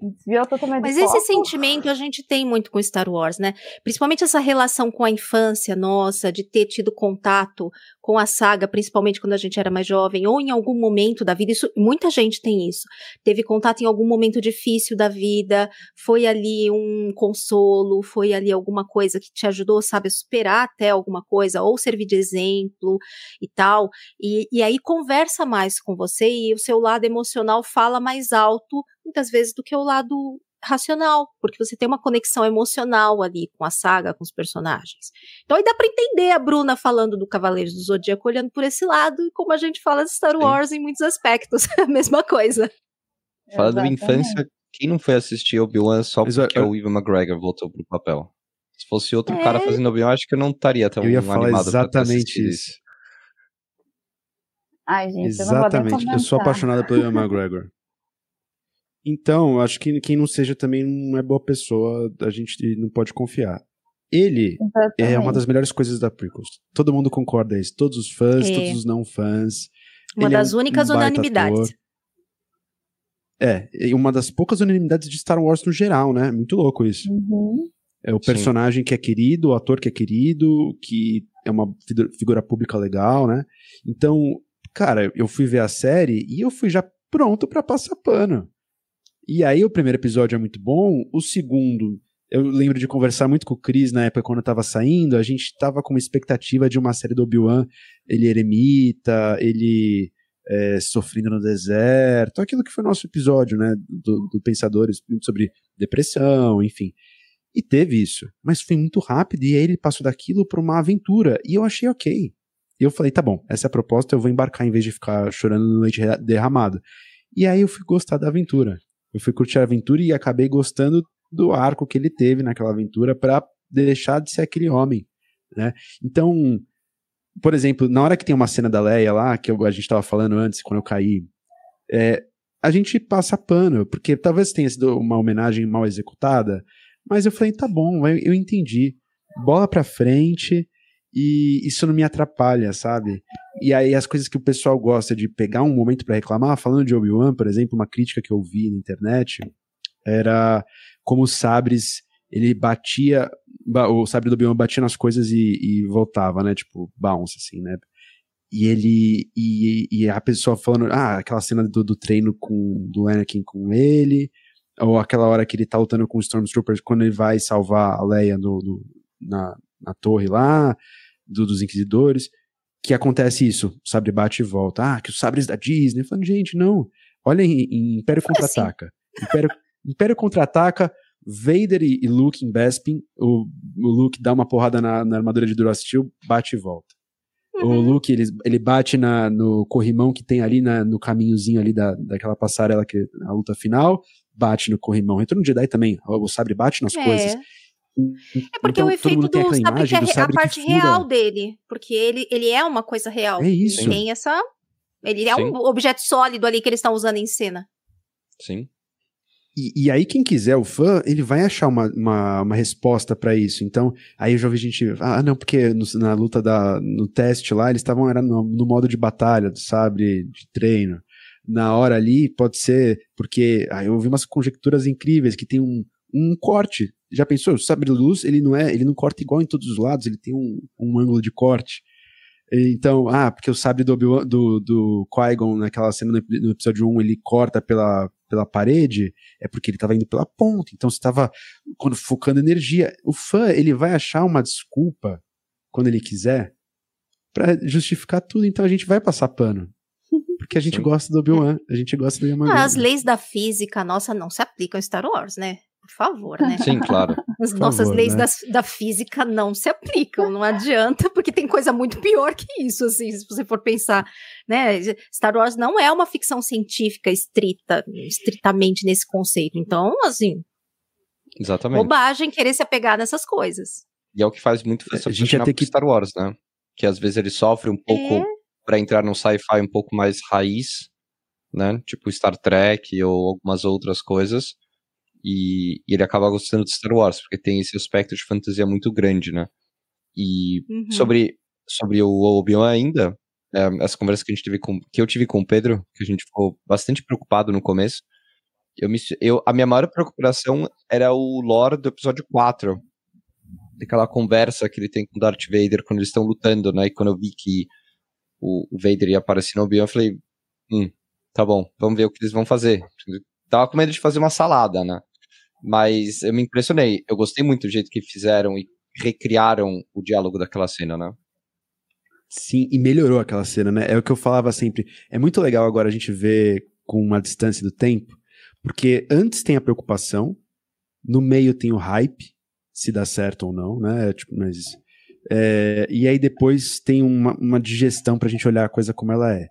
Desviou totalmente Mas esse sentimento a gente tem muito com Star Wars, né? Principalmente essa relação com a infância nossa, de ter tido contato com a saga, principalmente quando a gente era mais jovem, ou em algum momento da vida. Isso, muita gente tem isso. Teve contato em algum momento difícil da vida, foi ali um consolo, foi ali alguma coisa que te ajudou, sabe, a superar até alguma coisa, ou servir de exemplo e tal. E, e aí conversa mais com você e o seu lado emocional fala mais alto, muitas vezes, do que o lado racional, porque você tem uma conexão emocional ali com a saga, com os personagens. Então aí dá pra entender a Bruna falando do Cavaleiros do Zodíaco olhando por esse lado e como a gente fala de Star Sim. Wars em muitos aspectos, a mesma coisa. Falando em Exatamente. infância, quem não foi assistir Obi-Wan só porque eu- o Ivan McGregor voltou pro papel? Se fosse outro É. cara fazendo Obi-Wan, acho que eu não estaria tão Eu ia falar animado exatamente assistido isso. Ai, gente, eu não vou nem Exatamente. Eu sou comentar. apaixonado pelo Ian McGregor. Então, acho que quem não seja também não é boa pessoa, a gente não pode confiar. Ele é uma Exatamente. das melhores coisas da prequels. Todo mundo concorda isso. Todos os fãs, É. todos os não fãs. Uma Ele é das um- únicas um unanimidades. ator. É, e uma das poucas unanimidades de Star Wars no geral, né? Muito louco isso. Uhum. É o Sim. personagem que é querido, o ator que é querido, que é uma figu- figura pública legal, né? Então, cara, eu fui ver a série e eu fui já pronto pra passar pano. E aí o primeiro episódio é muito bom, o segundo, eu lembro de conversar muito com o Chris na época quando eu tava saindo, a gente tava com uma expectativa de uma série do Obi-Wan, ele eremita, ele é, sofrendo no deserto, aquilo que foi o nosso episódio, né, do, do Pensadores, sobre depressão, enfim. E teve isso, mas foi muito rápido e aí ele passou daquilo pra uma aventura e eu achei ok. E eu falei, tá bom, essa é a proposta, eu vou embarcar em vez de ficar chorando no leite derramado. E aí eu fui gostar da aventura. Eu fui curtir a aventura e acabei gostando do arco que ele teve naquela aventura pra deixar de ser aquele homem, né? Então, por exemplo, na hora que tem uma cena da Leia lá, que a gente tava falando antes, quando eu caí, é, a gente passa pano, porque talvez tenha sido uma homenagem mal executada, mas eu falei, tá bom, eu, eu entendi. Bola pra frente e isso não me atrapalha, sabe? E aí as coisas que o pessoal gosta de pegar um momento pra reclamar, falando de Obi-Wan, por exemplo, uma crítica que eu vi na internet era como os sabres, ele batia, ba- o sabre do Obi-Wan batia nas coisas e, e voltava, né? Tipo, bounce, assim, né? E ele. E, e a pessoa falando, ah, aquela cena do, do treino com do Anakin com ele, ou aquela hora que ele tá lutando com os Stormtroopers quando ele vai salvar a Leia na, na torre lá, do- dos Inquisidores, que acontece isso, o sabre bate e volta. Ah, que os sabres da Disney. Falando, gente, não. Olha em, em Império assim. Contra-Ataca. Império, Império Contra-Ataca, Vader e, e Luke em Bespin, o, o Luke dá uma porrada na, na armadura de Durasteel, bate e volta. O Uhum. Luke, ele, ele bate na, no corrimão que tem ali na, no caminhozinho ali da, daquela passarela que a luta final, bate no corrimão. Retorno de Jedi também, o sabre bate nas coisas. É. É porque Então, o efeito do sabre que é a sabre que parte real dele. Porque ele, ele é uma coisa real. É isso. Ele tem essa. Ele é Sim. um objeto sólido ali que eles estão usando em cena. Sim. E, e, aí, quem quiser, o fã, ele vai achar uma, uma, uma resposta para isso. Então, aí eu já ouvi gente. Ah, não, porque no, na luta da. No teste lá, eles estavam era no, no, modo de batalha, do sabre, de treino. Na hora ali, pode ser. Porque. Ah, eu ouvi umas conjecturas incríveis que tem um, um corte. Já pensou? O sabre de luz, ele não é. Ele não corta igual em todos os lados, ele tem um, um ângulo de corte. Então, ah, porque o sabre do, do, do Qui-Gon naquela cena no, episódio 1, ele corta pela, pela parede, é porque ele estava indo pela ponta. Então você estava quando focando energia. O fã, ele vai achar uma desculpa quando ele quiser para justificar tudo. Então a gente vai passar pano. Porque a gente Sim. gosta do Obi-Wan, a gente gosta do Yamagami. Ah, as leis da física, nossa, não se aplicam em Star Wars, né? Por favor, né? Sim, claro. As Por nossas favor, leis né? da, da física não se aplicam, não adianta, porque tem coisa muito pior que isso, assim, se você for pensar, né? Star Wars não é uma ficção científica estrita, estritamente nesse conceito. Então, assim, Exatamente. bobagem querer se apegar nessas coisas. E é o que faz muito a gente ia ter que Star Wars, né? Que às vezes ele sofre um pouco é... para entrar num sci-fi um pouco mais raiz, né? Tipo Star Trek ou algumas outras coisas e, e, ele acaba gostando de Star Wars, porque tem esse aspecto de fantasia muito grande, né? E uhum. sobre, sobre o Obi-Wan ainda, é, essa conversa que, a gente teve com, que eu tive com o Pedro, que a gente ficou bastante preocupado no começo, eu me, eu, a minha maior preocupação era o lore do episódio 4, daquela conversa que ele tem com Darth Vader quando eles estão lutando, né? E quando eu vi que o, o Vader ia aparecer no Obi-Wan, eu falei, hum, tá bom, vamos ver o que eles vão fazer. Tava com medo de fazer uma salada, né? Mas eu me impressionei. Eu gostei muito do jeito que fizeram e recriaram o diálogo daquela cena, né? Sim, e melhorou aquela cena, né? É o que eu falava sempre. É muito legal agora a gente ver com uma distância do tempo, porque antes tem a preocupação, no meio tem o hype, se dá certo ou não, né? Tipo, mas, é, e aí depois tem uma, uma digestão pra gente olhar a coisa como ela é.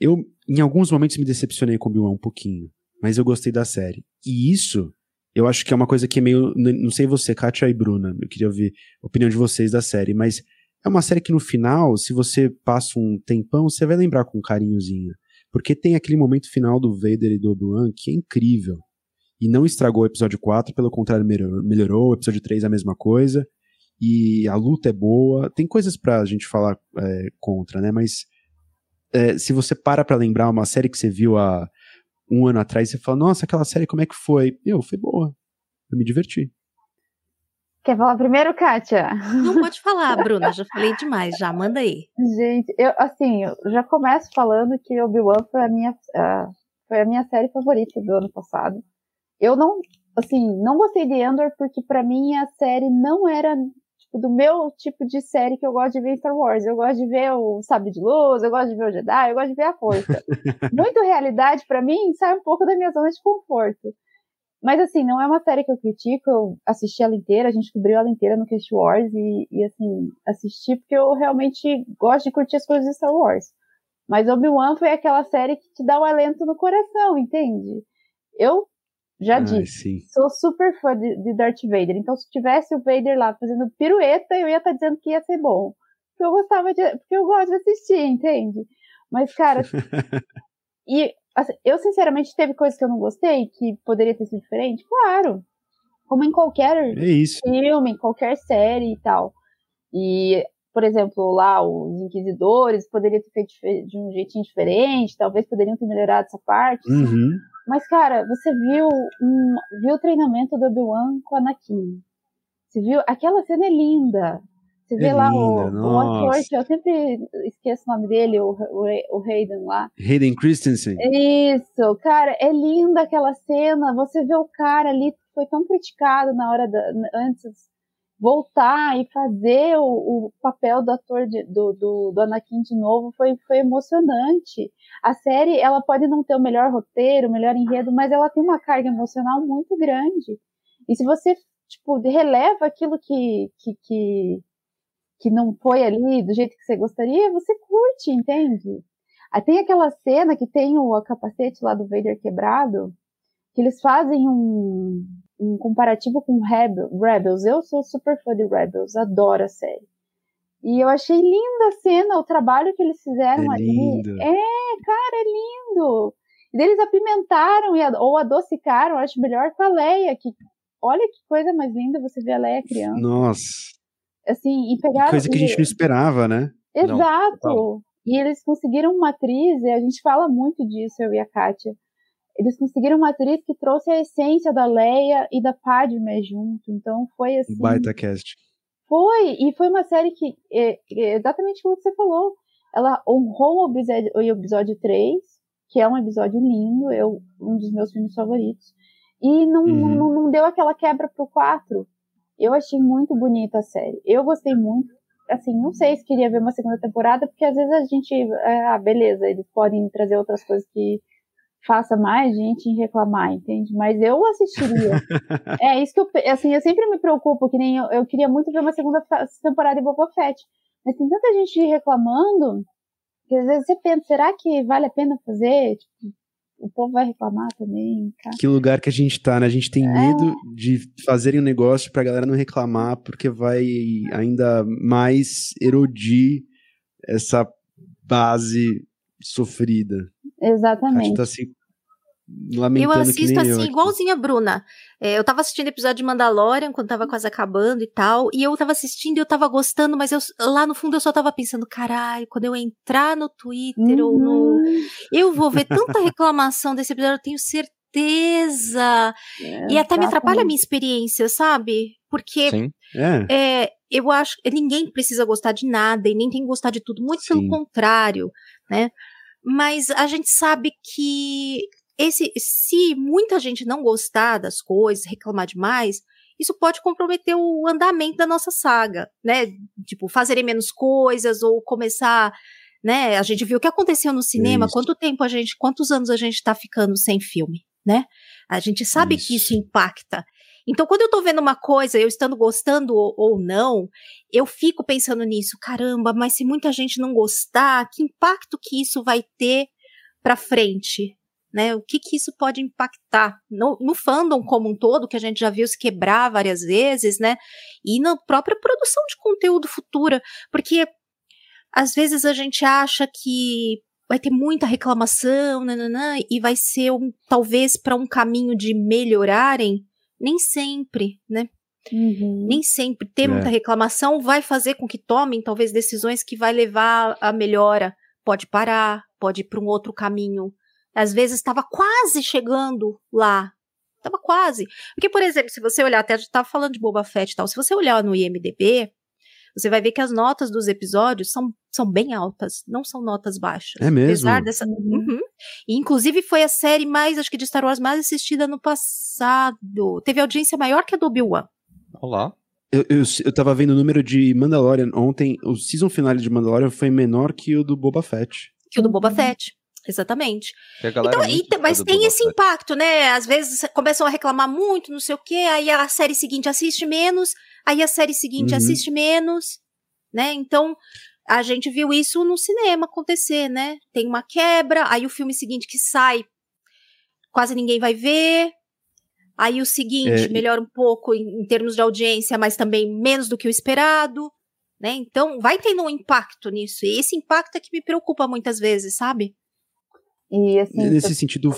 Eu, em alguns momentos, me decepcionei com o Bill um pouquinho, mas eu gostei da série. E isso eu acho que é uma coisa que é meio. Não sei você, Kátia e Bruna, eu queria ouvir a opinião de vocês da série, mas é uma série que no final, se você passa um tempão, você vai lembrar com carinhozinho. Porque tem aquele momento final do Vader e do Obi-Wan que é incrível. E não estragou o episódio 4, pelo contrário, melhorou. O episódio 3 é a mesma coisa. E a luta é boa. Tem coisas pra gente falar é, contra, né? Mas é, se você para pra lembrar uma série que você viu há um ano atrás e fala, nossa, aquela série como é que foi? Eu, foi boa. Eu me diverti. Quer falar primeiro, Kátia? Não pode falar, Bruna. Já falei demais, já. Manda aí. Gente, eu, assim, eu já começo falando que Obi-Wan foi, a minha, uh, foi a minha série favorita do ano passado. Eu não, assim, não gostei de Endor porque para mim a série não era do meu tipo de série que eu gosto de ver Star Wars. Eu gosto de ver o Sabre de Luz, eu gosto de ver o Jedi, eu gosto de ver a Força. Muito realidade, para mim, sai um pouco da minha zona de conforto. Mas, assim, não é uma série que eu critico, eu assisti ela inteira, a gente cobriu ela inteira no Cast Wars e, e assim, assisti porque eu realmente gosto de curtir as coisas de Star Wars. Mas Obi-Wan foi aquela série que te dá um alento no coração, entende? Eu já disse. Sou super fã de, de, Darth Vader. Então, se tivesse o Vader lá fazendo pirueta, eu ia estar tá dizendo que ia ser bom. Porque eu gostava de. Porque eu gosto de assistir, entende? Mas, cara. e assim, eu, sinceramente, teve coisas que eu não gostei, que poderia ter sido diferente? Claro. Como em qualquer é filme, em qualquer série e tal. E, por exemplo, lá, os Inquisidores poderia ter feito de um jeitinho diferente, talvez poderiam ter melhorado essa parte. Uhum. Mas, cara, você viu, um, viu o treinamento do Obi-Wan com a Anakin. Você viu? Aquela cena é linda. Você vê é lá linda, o, o ator, que eu sempre esqueço o nome dele, o, o, o Hayden lá. Hayden Christensen. Isso, cara, é linda aquela cena. Você vê o cara ali que foi tão criticado na hora da, antes voltar e fazer o, o papel do ator de, do, do, do, Anakin de novo foi, foi emocionante. A série, ela pode não ter o melhor roteiro, o melhor enredo, mas ela tem uma carga emocional muito grande. E se você, tipo, releva aquilo que, que, que, que não foi ali do jeito que você gostaria, você curte, entende? Aí tem aquela cena que tem o capacete lá do Vader quebrado, que eles fazem um, um comparativo com Rebel, Rebels. Eu sou super fã de Rebels, adoro a série. E eu achei linda a cena, o trabalho que eles fizeram É ali. lindo. É, cara, é lindo. E eles apimentaram e ou adocicaram, acho melhor com a Leia, que olha que coisa mais linda você ver a Leia criança. Nossa, Assim, e pegaram. coisa que a gente não esperava, né? Não, Exato. total. e eles conseguiram uma atriz, e a gente fala muito disso, eu e a Kátia. Eles conseguiram uma atriz que trouxe a essência da Leia e da Padme junto. Então foi assim. Baita cast. Foi, e foi uma série que, é, é exatamente como você falou, ela honrou o episódio, o episódio 3, que é um episódio lindo, eu, um dos meus filmes favoritos, e não, Uhum. não, não deu aquela quebra pro 4. Eu achei muito bonita a série. Eu gostei muito. Assim, não sei se queria ver uma segunda temporada, porque às vezes a gente. é, Ah, beleza, eles podem trazer outras coisas que faça mais gente em reclamar, entende? Mas eu assistiria. é isso que eu, assim, eu sempre me preocupo, que nem eu, eu queria muito ver uma segunda temporada de Boba Fett, mas tem tanta gente reclamando que às vezes você pensa, será que vale a pena fazer? Tipo, o povo vai reclamar também, cara. Que lugar que a gente tá, né? A gente É. tem medo de fazerem um negócio pra galera não reclamar, porque vai ainda mais erodir essa base sofrida. A gente Exatamente. tá se lamentando Eu que assisto nem eu assim, aqui. igualzinha a Bruna. É, eu tava assistindo episódio de Mandalorian quando tava quase acabando e tal. E eu tava assistindo e eu tava gostando, mas eu, lá no fundo eu só tava pensando, caralho, quando eu entrar no Twitter ou no. Uhum. Eu vou ver tanta reclamação desse episódio, eu tenho certeza. E até me atrapalha a minha experiência, sabe? Porque Sim. É, é, eu acho que ninguém precisa gostar de nada e nem tem que gostar de tudo, muito pelo Sim. contrário, né? Mas a gente sabe que esse, se muita gente não gostar das coisas, reclamar demais, isso pode comprometer o andamento da nossa saga, né? Tipo, fazerem menos coisas ou começar, né? A gente viu o que aconteceu no cinema, Isso. quanto tempo a gente, quantos anos a gente tá ficando sem filme, né? A gente sabe que isso Isso. impacta. Então, quando eu tô vendo uma coisa, eu estando gostando ou, ou não, eu fico pensando nisso. Caramba, mas se muita gente não gostar, que impacto que isso vai ter pra frente? Né? O que que isso pode impactar no, no fandom como um todo, que a gente já viu se quebrar várias vezes, né? E na própria produção de conteúdo futura, porque às vezes a gente acha que vai ter muita reclamação, nananã, e vai ser um, talvez para um caminho de melhorarem, nem sempre, né? Uhum. Nem sempre ter É. muita reclamação vai fazer com que tomem talvez decisões que vai levar à melhora. Pode parar, pode ir para um outro caminho. Às vezes estava quase chegando lá. Estava quase. Porque, por exemplo, se você olhar, até a gente estava falando de Boba Fett e tal, se você olhar no IMDB, você vai ver que as notas dos episódios são, são bem altas, não são notas baixas. É mesmo? Apesar dessa. Uhum. E, inclusive, foi a série mais, acho que de Star Wars, mais assistida no passado. Teve audiência maior que a do Obi-Wan. Olá. Eu, eu, eu tava vendo o número de Mandalorian ontem, o season finale de Mandalorian foi menor que o do Boba Fett. Que o do Boba Fett. Exatamente. Então, é e mas tem esse impacto, né? Às vezes começam a reclamar muito, não sei o quê, aí a série seguinte assiste menos, aí a série seguinte Uhum. assiste menos, né? Então, a gente viu isso no cinema acontecer, né? Tem uma quebra, aí o filme seguinte que sai, quase ninguém vai ver. Aí o seguinte É, melhora um pouco em, em termos de audiência, mas também menos do que o esperado, né? Então, vai tendo um impacto nisso. E esse impacto é que me preocupa muitas vezes, sabe? E assim, Nesse sentido.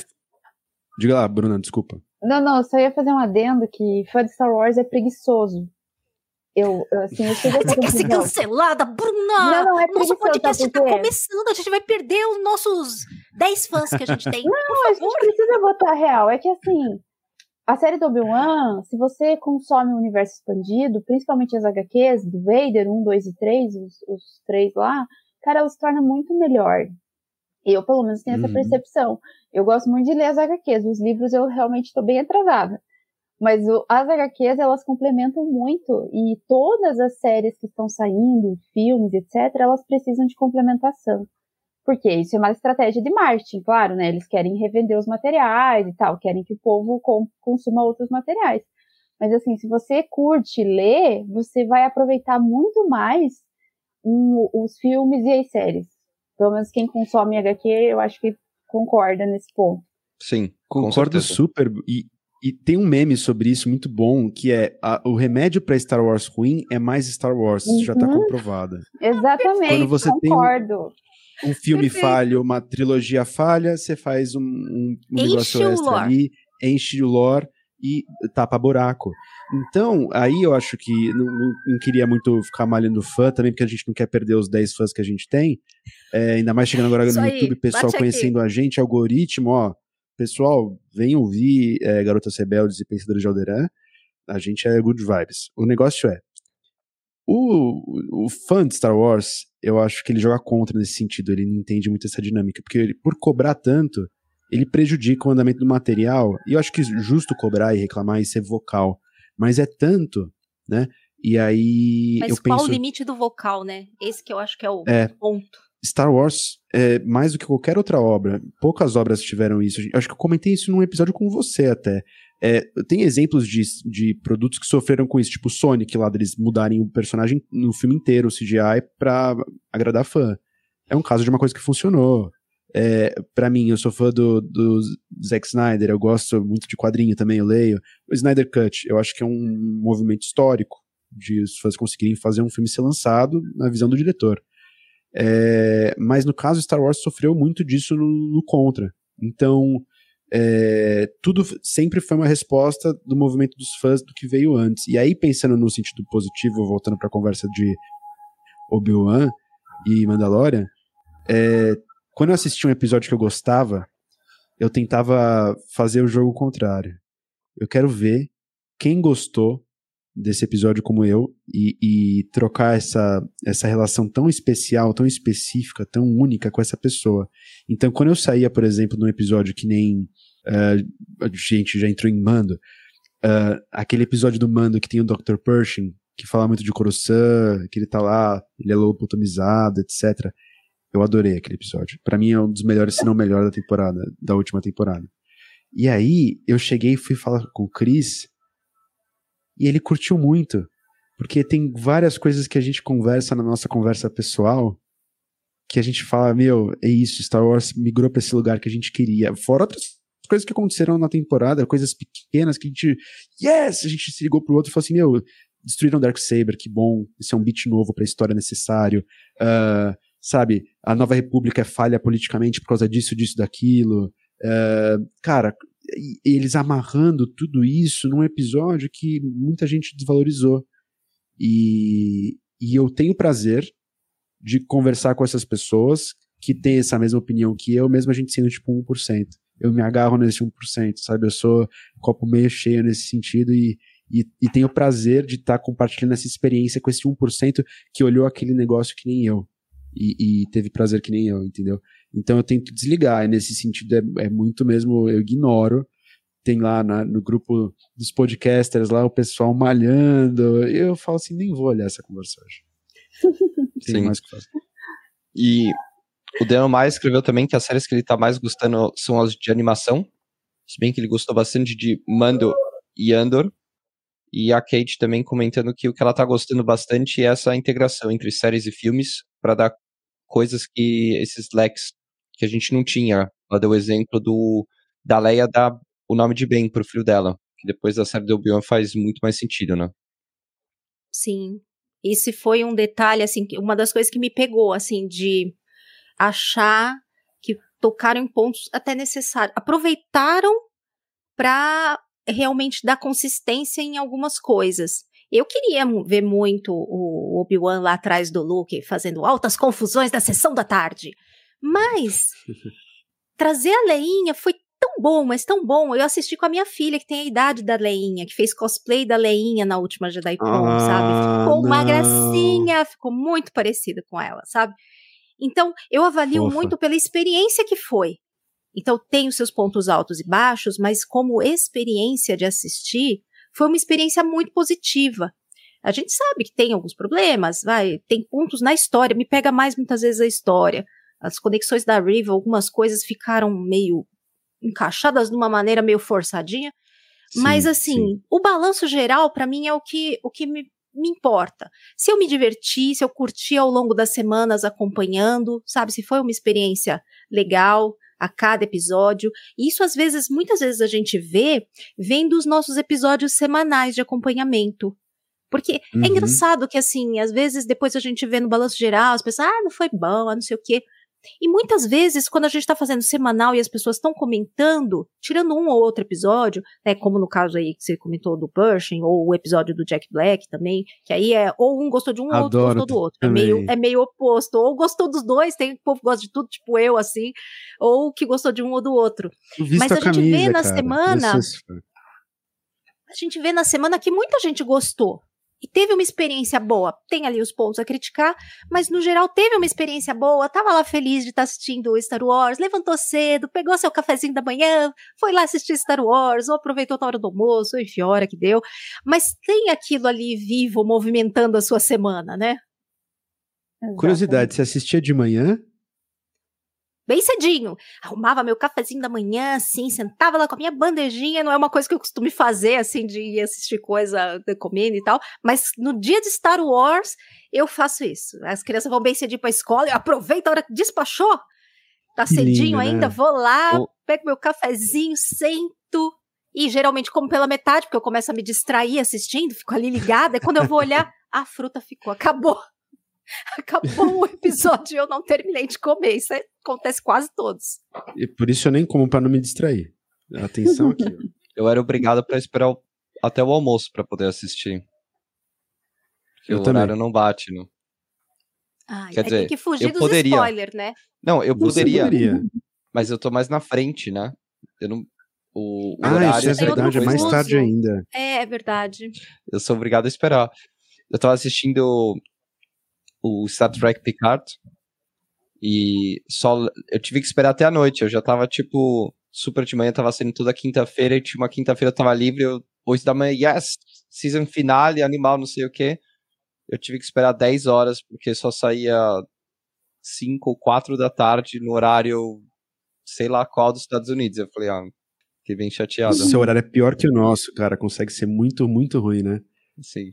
Diga lá, Bruna, desculpa. Não, não, eu só ia fazer um adendo que fã de Star Wars é preguiçoso. Eu, eu, assim, eu essa Você quer ser cancelada, Bruna? Não, não, é O nosso podcast está por começando, a gente vai perder os nossos 10 fãs que a gente tem. Não, a gente precisa botar real. É que assim, a série do Obi-Wan, se você consome o universo expandido, principalmente as HQs do Vader, 1, 2 e 3, os, os três lá, cara, ela se torna muito melhor. Eu, pelo menos, tenho essa Uhum. percepção. Eu gosto muito de ler as HQs. Os livros eu realmente estou bem atrasada. Mas o- as HQs, elas complementam muito. E todas as séries que estão saindo, filmes, etc., elas precisam de complementação. Porque isso é uma estratégia de marketing, claro, né? Eles querem revender os materiais e tal, querem que o povo com- consuma outros materiais. Mas assim, se você curte ler, você vai aproveitar muito mais um, os filmes e as séries. Pelo menos quem consome HQ, eu acho que concorda nesse ponto. Sim, Concordo super. E E tem um meme sobre isso muito bom, que é a, o remédio para Star Wars ruim é mais Star Wars, isso já tá Uhum. comprovado. Exatamente, Quando você tem um- concordo. Um filme falha, uma trilogia falha, você faz um, um, um negócio extra lore. ali, enche o lore e tapa buraco. Então, aí eu acho que não, não- não queria muito ficar malhando fã também, porque a gente não quer perder os 10 fãs que a gente tem. É, ainda mais chegando agora Isso no aí, YouTube, pessoal bate aqui. conhecendo a gente, algoritmo, ó. Pessoal, venham ouvir é, Garotas Rebeldes e Pensadores de Alderan. A gente é good vibes. O negócio é, o, o fã de Star Wars, eu acho que ele joga contra nesse sentido, ele não entende muito essa dinâmica, porque ele, por cobrar tanto, ele prejudica o andamento do material, e eu acho que é justo cobrar e reclamar e ser vocal, mas é tanto, né? E aí Mas eu qual penso, o limite do vocal, né? Esse que eu acho que é o É. ponto. Star Wars, é, mais do que qualquer outra obra, poucas obras tiveram isso. Eu acho que eu comentei isso num episódio com você até. É, tem exemplos de, de produtos que sofreram com isso, tipo Sonic lá, deles mudarem o personagem no filme inteiro, o CGI, pra agradar fã. É um caso de uma coisa que funcionou. É, para mim, eu sou fã do, do Zack Snyder, eu gosto muito de quadrinho também, eu leio. O Snyder Cut, eu acho que é um movimento histórico de os fãs conseguirem fazer um filme ser lançado na visão do diretor. É, mas no caso, Star Wars sofreu muito disso no, no Contra. Então, é, tudo sempre foi uma resposta do movimento dos fãs do que veio antes. E aí, pensando no sentido positivo, voltando para a conversa de Obi-Wan e Mandalorian, é, quando eu assistia um episódio que eu gostava, eu tentava fazer o jogo contrário. Eu quero ver quem gostou desse episódio como eu e, e trocar essa, essa relação tão especial, tão específica, tão única com essa pessoa. Então, quando eu saía, por exemplo, num episódio que nem eh, a gente já entrou em Mando, eh, aquele episódio do Mando que tem o Dr. Pershing, que fala muito de Coruscant, que ele tá lá, ele é lobotomizado, etc. Eu adorei aquele episódio. Pra mim é um dos melhores, se não melhor da temporada, da última temporada. E aí, eu cheguei e fui falar com o Chris, e ele curtiu muito. Porque tem várias coisas que a gente conversa na nossa conversa pessoal que a gente fala, meu, é isso, Star Wars migrou pra esse lugar que a gente queria. Fora outras coisas que aconteceram na temporada, coisas pequenas que a gente, yes, a gente se ligou pro outro e falou assim, meu, destruíram Darksaber, que bom, isso é um beat novo pra história necessário. Ah, sabe, a Nova República é falha politicamente por causa disso, disso, daquilo. Ah, cara, eles amarrando tudo isso num episódio que muita gente desvalorizou. E, e eu tenho prazer de conversar com essas pessoas que têm essa mesma opinião que eu, mesmo a gente sendo tipo 1%. Eu me agarro nesse 1%, sabe? Eu sou copo meio cheio nesse sentido e, e, e tenho prazer de estar compartilhando essa experiência com esse 1% que olhou aquele negócio que nem eu. E, e teve prazer que nem eu, entendeu? Então eu tento desligar, e nesse sentido é, é muito mesmo, eu ignoro. Tem lá na- no grupo dos podcasters lá o pessoal malhando. Eu falo assim, nem vou olhar essa conversa hoje. Tem Sim. mais o que fazer. E o Daniel Maia escreveu também que as séries que ele tá mais gostando são as de animação. Se bem que ele gostou bastante de Mando e Andor. E a Kate também comentando que o que ela tá gostando bastante é essa integração entre séries e filmes para dar coisas que esses leques que a gente não tinha. Ela deu o exemplo do da Leia dar o nome de Ben pro filho dela, que depois da série do Obi-Wan faz muito mais sentido, né? Sim. Esse foi um detalhe, assim, uma das coisas que me pegou, assim, de achar que tocaram em pontos até necessários. Aproveitaram para realmente dar consistência em algumas coisas. Eu queria ver muito o Obi-Wan lá atrás do Luke fazendo altas confusões na sessão da tarde. Mas trazer a Leinha foi tão bom, mas tão bom. Eu assisti com a minha filha, que tem a idade da Leinha, que fez cosplay da Leinha na última Jedi Con, Ah, sabe? Ficou uma não. gracinha, ficou muito parecida com ela, sabe? Então, eu avalio Fofa. muito pela experiência que foi. Então, tem os seus pontos altos e baixos, mas como experiência de assistir, foi uma experiência muito positiva. A gente sabe que tem alguns problemas, vai, tem pontos na história, me pega mais muitas vezes a história. As conexões da Riva, algumas coisas ficaram meio encaixadas de uma maneira meio forçadinha. Mas Sim, assim, sim. o balanço geral para mim é o que o que me, me importa. Se eu me diverti, se eu curti ao longo das semanas acompanhando, sabe, se foi uma experiência legal, a cada episódio. E isso às vezes, muitas vezes a gente vê vendo os nossos episódios semanais de acompanhamento. Porque é Uhum. é engraçado que, assim, às vezes depois a gente vê no balanço geral, as pessoas, ah, não foi bom, ah, não sei o quê. E muitas vezes, quando a gente está fazendo semanal e as pessoas estão comentando, tirando um ou outro episódio, né, como no caso aí que você comentou do Pershing, ou o episódio do Jack Black também, que aí é ou um gostou de um, ou outro gostou do outro. É meio, é meio oposto. Ou gostou dos dois, tem povo que gosta de tudo, tipo eu, assim, ou que gostou de um ou do outro. Mas a gente camisa, vê na cara. semana-. A gente vê na semana que muita gente gostou. E teve uma experiência boa. Tem ali os pontos a criticar, mas no geral teve uma experiência boa. Tava lá feliz de estar assistindo o Star Wars, levantou cedo, pegou seu cafezinho da manhã, foi lá assistir Star Wars, ou aproveitou a hora do almoço, enfim, a hora que deu. Mas tem aquilo ali vivo, movimentando a sua semana, né? Curiosidade, você assistia de manhã? Bem cedinho. Arrumava meu cafezinho da manhã, assim, sentava lá com a minha bandejinha. Não é uma coisa que eu costumo fazer, assim, de ir assistir coisa de comendo e tal. Mas no dia de Star Wars, eu faço isso. As crianças vão bem cedinho pra escola, eu aproveito a hora que despachou. Tá Que cedinho lindo, né? ainda, vou lá, pego meu cafezinho, sento. E geralmente como pela metade, porque eu começo a me distrair assistindo, fico ali ligada. E quando eu vou olhar, a fruta ficou, acabou. Acabou o episódio e eu não terminei de comer. Isso é- acontece quase todos. E por isso eu nem como pra não me distrair. Atenção aqui. Eu era obrigado pra esperar o- até o almoço pra poder assistir. Porque Eu o também. horário não bate, né? Ai, Quer aí dizer, tem que fugir eu dos poderia. spoilers, né? Não, eu poderia, poderia. mas eu tô mais na frente, né? Eu não. O, o Ah, horário isso é outro verdade, é mais tarde ainda. É, é verdade. eu sou obrigado a esperar. Eu tava assistindo o Star Trek Picard e só eu tive que esperar até a noite. Eu já tava tipo super de manhã, tava sendo toda quinta-feira e tinha uma quinta-feira eu tava livre, eu 8 da manhã, yes, season finale, animal, não sei o que. Eu tive que esperar 10 horas porque só saía 5 ou 4 da tarde no horário sei lá qual dos Estados Unidos. Eu falei, ah, fiquei bem chateado. O seu horário é pior que o nosso, cara. Consegue ser muito, muito ruim, né? Sim.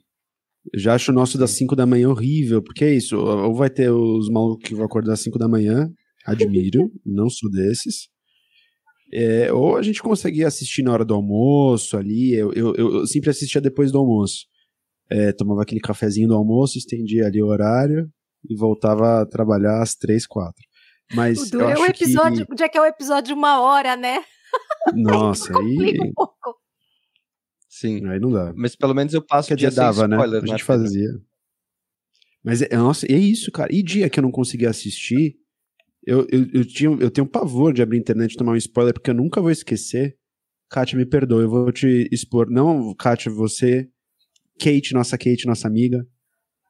Eu já acho o nosso das 5 da manhã horrível, porque é isso. Ou vai ter os malucos que vão acordar às 5 da manhã, admiro, não sou desses. É, ou a gente consegue assistir na hora do almoço ali. Eu, eu, eu- sempre assistia depois do almoço. É, tomava aquele cafezinho do almoço, estendia ali o horário e voltava a trabalhar às 3, 4. Mas O eu duro é o episódio, que. já que é o episódio de uma hora, né? Nossa, aí, um pouco. Sim. aí não dá. Mas pelo menos eu passo Quer o dia dizer, dava, sem né? A gente Pedro? fazia. Mas, é, nossa, é isso, cara. E dia que eu não conseguia assistir, eu, eu, eu, tinha, eu tenho pavor de abrir a internet e tomar um spoiler, porque eu nunca vou esquecer. Kátia, me perdoe, eu vou te expor. Não, Kátia, você. Kate, nossa Kate, nossa amiga.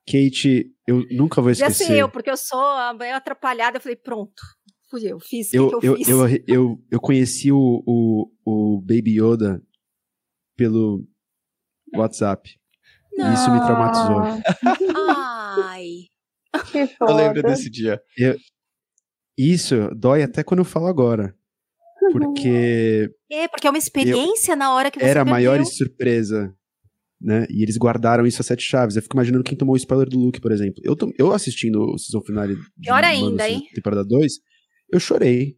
Kate, eu nunca vou Já esquecer. sei eu, porque eu sou a meio atrapalhada. Eu falei, pronto, fui eu, fiz o eu, que, que eu, eu, fiz. eu, eu, eu conheci o, o, o Baby Yoda pelo WhatsApp. E isso me traumatizou. Ai, Que Eu lembro foda. desse dia. Isso dói até quando eu falo agora. Porque é, porque é uma experiência na hora que você era a maior surpresa. Né? E eles guardaram isso a sete chaves. Eu fico imaginando quem tomou o spoiler do Luke, por exemplo. Eu, eu assistindo o season finale de Pior ainda, hein? temporada 2, eu chorei.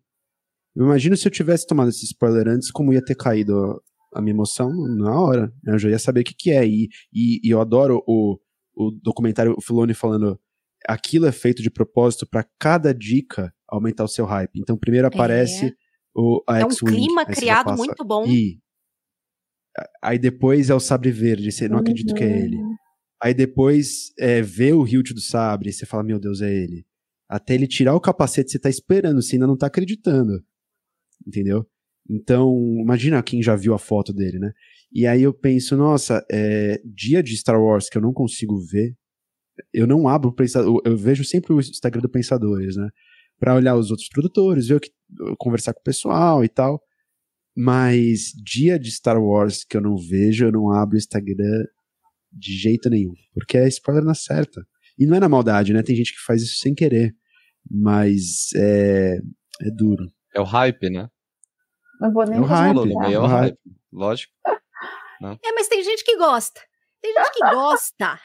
Eu imagino se eu tivesse tomado esse spoiler antes, como ia ter caído a, minha emoção na hora. né? Eu já ia saber o que, que é. E, e, e eu adoro o, o documentário o Filoni falando aquilo é feito de propósito para cada dica aumentar o seu hype. Então primeiro aparece o a É um clima criado muito bom. e aí depois é o sabre verde, você não acredita que é ele. Aí depois é, vê o hilt do sabre, você fala, meu Deus, é ele. Até ele tirar o capacete, você tá esperando, você ainda não tá acreditando. Entendeu? Então, imagina quem já viu a foto dele, né? E aí eu penso, nossa, é, dia de Star Wars que eu não consigo ver, eu não abro o Pensador, eu vejo sempre o Instagram do Pensadores, né? Pra olhar os outros produtores, ver o que, conversar com o pessoal e tal. Mas dia de Star Wars que eu não vejo, eu não abro o Instagram de jeito nenhum. Porque é spoiler na certa. E não é na maldade, né? Tem gente que faz isso sem querer. Mas é, é duro. É o hype, né? Não vou nem É o hype. Falou no meio, é o hype. hype. Lógico. É, mas tem gente que gosta. Tem gente que gosta.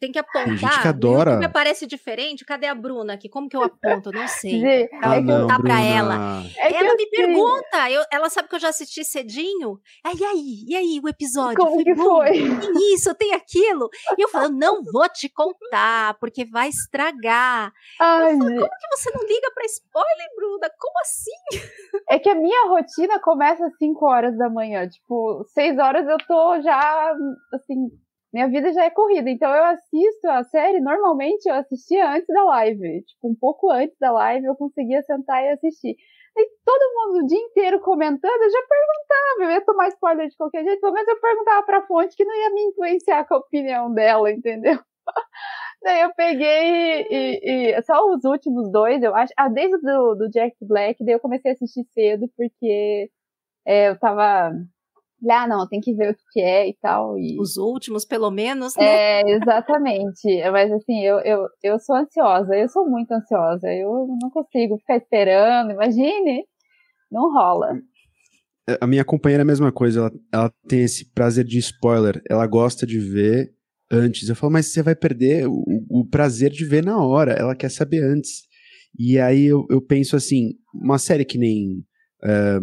Tem que apontar. Tem gente que adora. O YouTube aparece diferente. Cadê a Bruna aqui? Como que eu aponto? Não sei. Gente, Ela Ah, não, apontar pra ela. é ela eu me sei. pergunta. eu- ela sabe que eu já assisti cedinho. Ah, e aí? E aí, o episódio? Como que bom? foi? Tem isso, tem aquilo. E eu falo, eu não vou te contar, porque vai estragar. Ai, Eu falo. Como que você não liga pra spoiler, Bruna? Como assim? É que a minha rotina começa às 5 horas da manhã. Tipo, 6 horas eu tô já, assim, minha vida já é corrida. Então eu assisto a série, normalmente eu assistia antes da live. Tipo, um pouco antes da live eu conseguia sentar e assistir. E todo mundo o dia inteiro comentando, eu já perguntava, eu ia tomar spoiler de qualquer jeito, pelo menos eu perguntava pra fonte que não ia me influenciar com a opinião dela, entendeu? Daí eu peguei e, e- só os últimos dois, eu acho. Ah, desde do, do Jack Black, daí eu comecei a assistir cedo, porque é, eu tava. Ah, não, tem que ver o que é e tal. E... Os últimos, pelo menos, né? É, exatamente. Mas assim, eu, eu, eu sou ansiosa, eu sou muito ansiosa. Eu não consigo ficar esperando, imagine. Não rola. A minha companheira é a mesma coisa, ela, ela tem esse prazer de spoiler, ela gosta de ver antes. Eu falo, mas você vai perder o, o prazer de ver na hora, ela quer saber antes. E aí eu, eu penso assim, uma série que nem eh,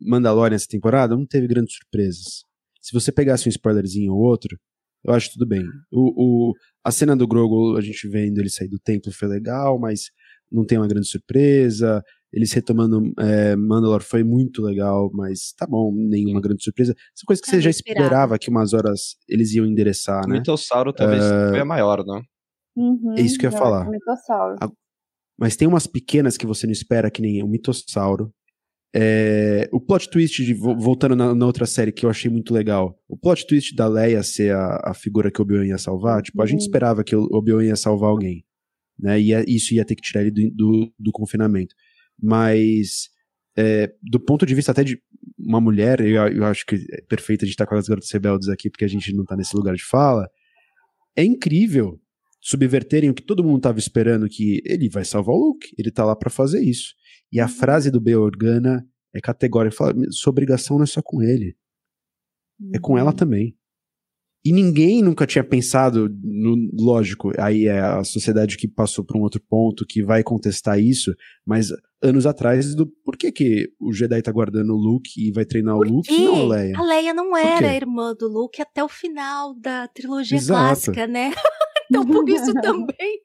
Mandalorian essa temporada não teve grandes surpresas. Se você pegasse um spoilerzinho ou outro, eu acho tudo bem. O, o- a cena do Grogu, a gente vendo ele sair do templo foi legal, mas não tem uma grande surpresa. Eles retomando é, Mandalor foi muito legal, mas tá bom, nenhuma grande surpresa. Essa coisa que você já esperado. esperava que umas horas eles iam endereçar, O né? mitossauro talvez foi a maior, né? Uhum, É isso que eu ia falar. mitossauro. Mas tem umas pequenas que você não espera, que nem o mitossauro. É, o plot twist, de, vo- voltando na, na outra série que eu achei muito legal, o plot twist da Leia ser a, a figura que o Obi-Wan ia salvar, tipo, a gente Uhum. esperava que o Obi-Wan ia salvar alguém, né, e isso ia ter que tirar ele do, do, do confinamento. Mas, é, do ponto de vista até de uma mulher, eu, eu acho que é perfeito a gente estar com as garotas rebeldes aqui, porque a gente não tá nesse lugar de fala, é incrível subverterem o que todo mundo tava esperando, que ele vai salvar o Luke, ele tá lá pra fazer isso. E a Uhum. frase do Bail Organa é categórica, fala, sua obrigação não é só com ele, é com Uhum. ela também. E ninguém nunca tinha pensado, no, lógico, aí é a sociedade que passou por um outro ponto que vai contestar isso, mas anos atrás, do por que, que o Jedi tá guardando o Luke e vai treinar o Luke e não a Leia? A Leia não era irmã do Luke até o final da trilogia Exato. clássica, né? então, por isso também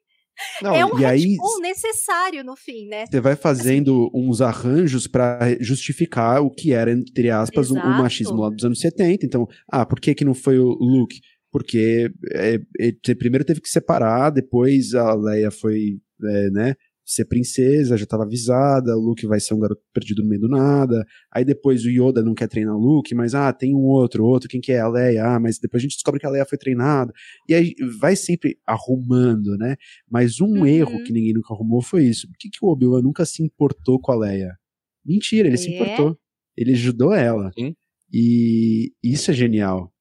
Não, é um e aí- necessário no fim, né? Você vai fazendo uns arranjos pra justificar o que era, entre aspas, o, o Exato. machismo lá dos anos 70. Então, ah, por que, que não foi o Luke? Porque é, é, primeiro teve que separar, depois a Leia foi, é, né, ser princesa, já tava avisada, o Luke vai ser um garoto perdido no meio do nada. Aí depois o Yoda não quer treinar o Luke, mas ah, tem um outro, outro, quem que é? A Leia, ah, mas depois a gente descobre que a Leia foi treinada. E aí vai sempre arrumando, né? Mas um Uhum. erro que ninguém nunca arrumou foi isso. Por que, que o Obi-Wan nunca se importou com a Leia? Mentira, ele se É. importou. Ele ajudou ela. Sim. E isso é genial.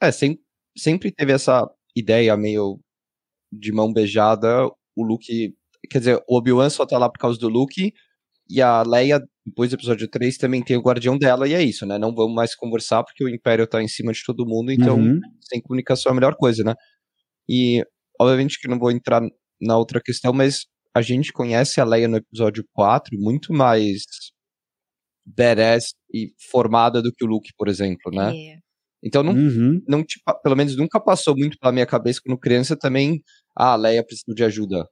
É, sem- sempre teve essa ideia meio de mão beijada. O Luke. Quer dizer, o Obi-Wan só tá lá por causa do Luke. E a Leia, depois do episódio 3, também tem o guardião dela. E é isso, né? Não vamos mais conversar porque o Império tá em cima de todo mundo. Então, Uhum. sem comunicação é a melhor coisa, né? E, obviamente, que não vou entrar na outra questão, mas a gente conhece a Leia no episódio 4 muito mais badass e formada do que o Luke, por exemplo, né? É. Então não Uhum. não te pelo menos nunca passou muito pela minha cabeça quando criança também, ah, a Leia precisa de ajuda.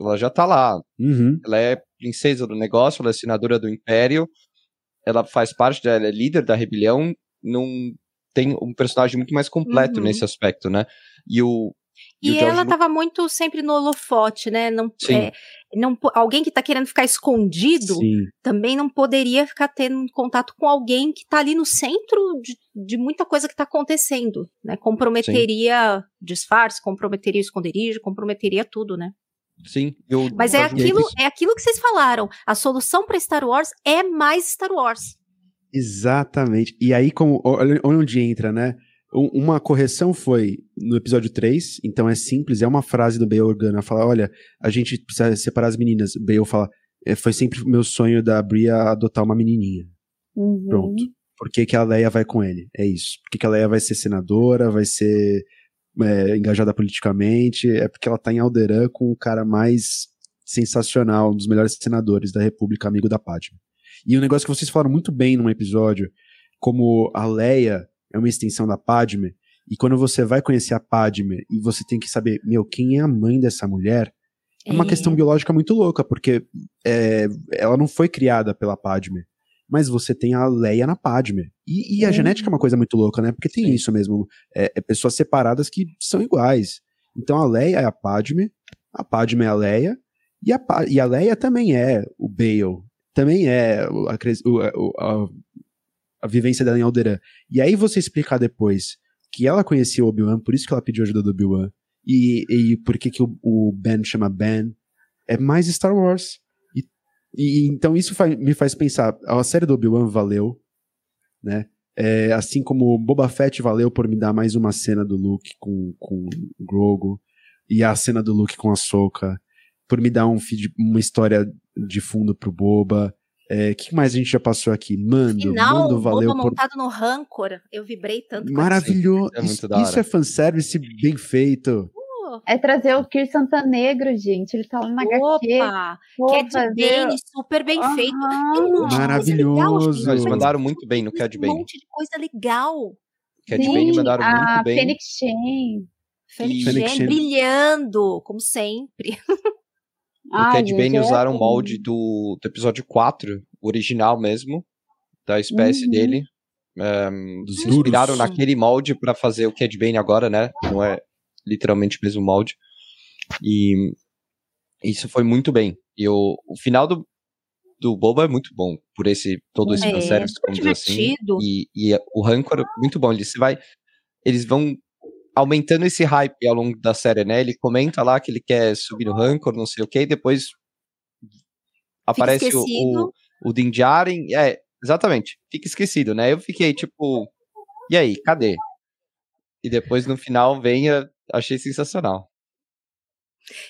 Ela já tá lá, Uhum. ela é princesa do negócio, ela é senadora do império, ela faz parte, da, ela é líder da rebelião, não tem um personagem muito mais completo Uhum. nesse aspecto, né? E o E, George ela Lu- tava muito sempre no holofote, né? Não, Sim. é, não, alguém que tá querendo ficar escondido Sim. também não poderia ficar tendo contato com alguém que tá ali no centro de, de muita coisa que tá acontecendo, né? Comprometeria disfarce, comprometeria esconderijo, comprometeria tudo, né? Sim, e o Mas é aquilo, é aquilo que vocês falaram. A solução para Star Wars é mais Star Wars. Exatamente. E aí, como, olha onde entra, né? Um- Uma correção foi no episódio 3, então é simples, é uma frase do Bale Organa, fala, olha, a gente precisa separar as meninas. Bale fala, "É, foi sempre meu sonho da Bria adotar uma menininha. Uhum. Pronto. Por que, que a Leia vai com ele? É isso. Por que, que a Leia vai ser senadora, vai ser é, engajada politicamente, é porque ela tá em Alderan com o cara mais sensacional, um dos melhores senadores da República, amigo da Padme. E o um negócio que vocês falaram muito bem num episódio, como a Leia é uma extensão da Padme, e quando você vai conhecer a Padme e você tem que saber, meu, quem é a mãe dessa mulher, é uma é. questão biológica muito louca, porque é, ela não foi criada pela Padme mas você tem a Leia na Padme. E, e a genética é uma coisa muito louca, né? Porque tem Sim. isso mesmo. É, é, pessoas separadas que são iguais. Então a Leia é a Padme, a Padme é a Leia, e a, e a Leia também é o Bale. Também é a, a, a vivência dela em Alderaan. E aí você explicar depois que ela conhecia o Obi-Wan, por isso que ela pediu ajuda do Obi-Wan, e, e por que, que o, o Ben chama Ben, é mais Star Wars. E, então isso faz, me faz pensar, a série do Obi-Wan valeu, né? É, assim como Boba Fett valeu por me dar mais uma cena do Luke com, com Grogu, e a cena do Luke com a Soka, por me dar um feed, uma história de fundo pro Boba. O é, que mais a gente já passou aqui? Mando, Final, Mando valeu Boba por... montado no Rancor, eu vibrei tanto. Maravilhoso, é isso, isso é fanservice bem feito. É trazer o Kir Santanegro, gente. Ele tá lá na Opa! HQ. Cad Bane, super bem uhum. feito. Um Maravilhoso. Eles mandaram muito bem no Cad Bane. Um monte de coisa legal. Cad Bane mandaram muito bem. Fênix Shen. Fênix Shen brilhando, como sempre. O Cad Bane usaram o molde do, do episódio 4, original mesmo, da espécie uhum. dele. Um, se inspiraram naquele molde para fazer o Cad Bane agora, né? Não é literalmente o mesmo molde. E isso foi muito bem. E o, o final do, do Boba é muito bom, por esse todo esse é, fanservice, como diz assim. E, e o Rancor, muito bom. Ele se vai. Eles vão aumentando esse hype ao longo da série, né? Ele comenta lá que ele quer subir no Rancor, não sei o que, e depois aparece o, o, o Din Djarin, é, exatamente, fica esquecido, né? Eu fiquei tipo, e aí, cadê? E depois no final vem a, achei sensacional.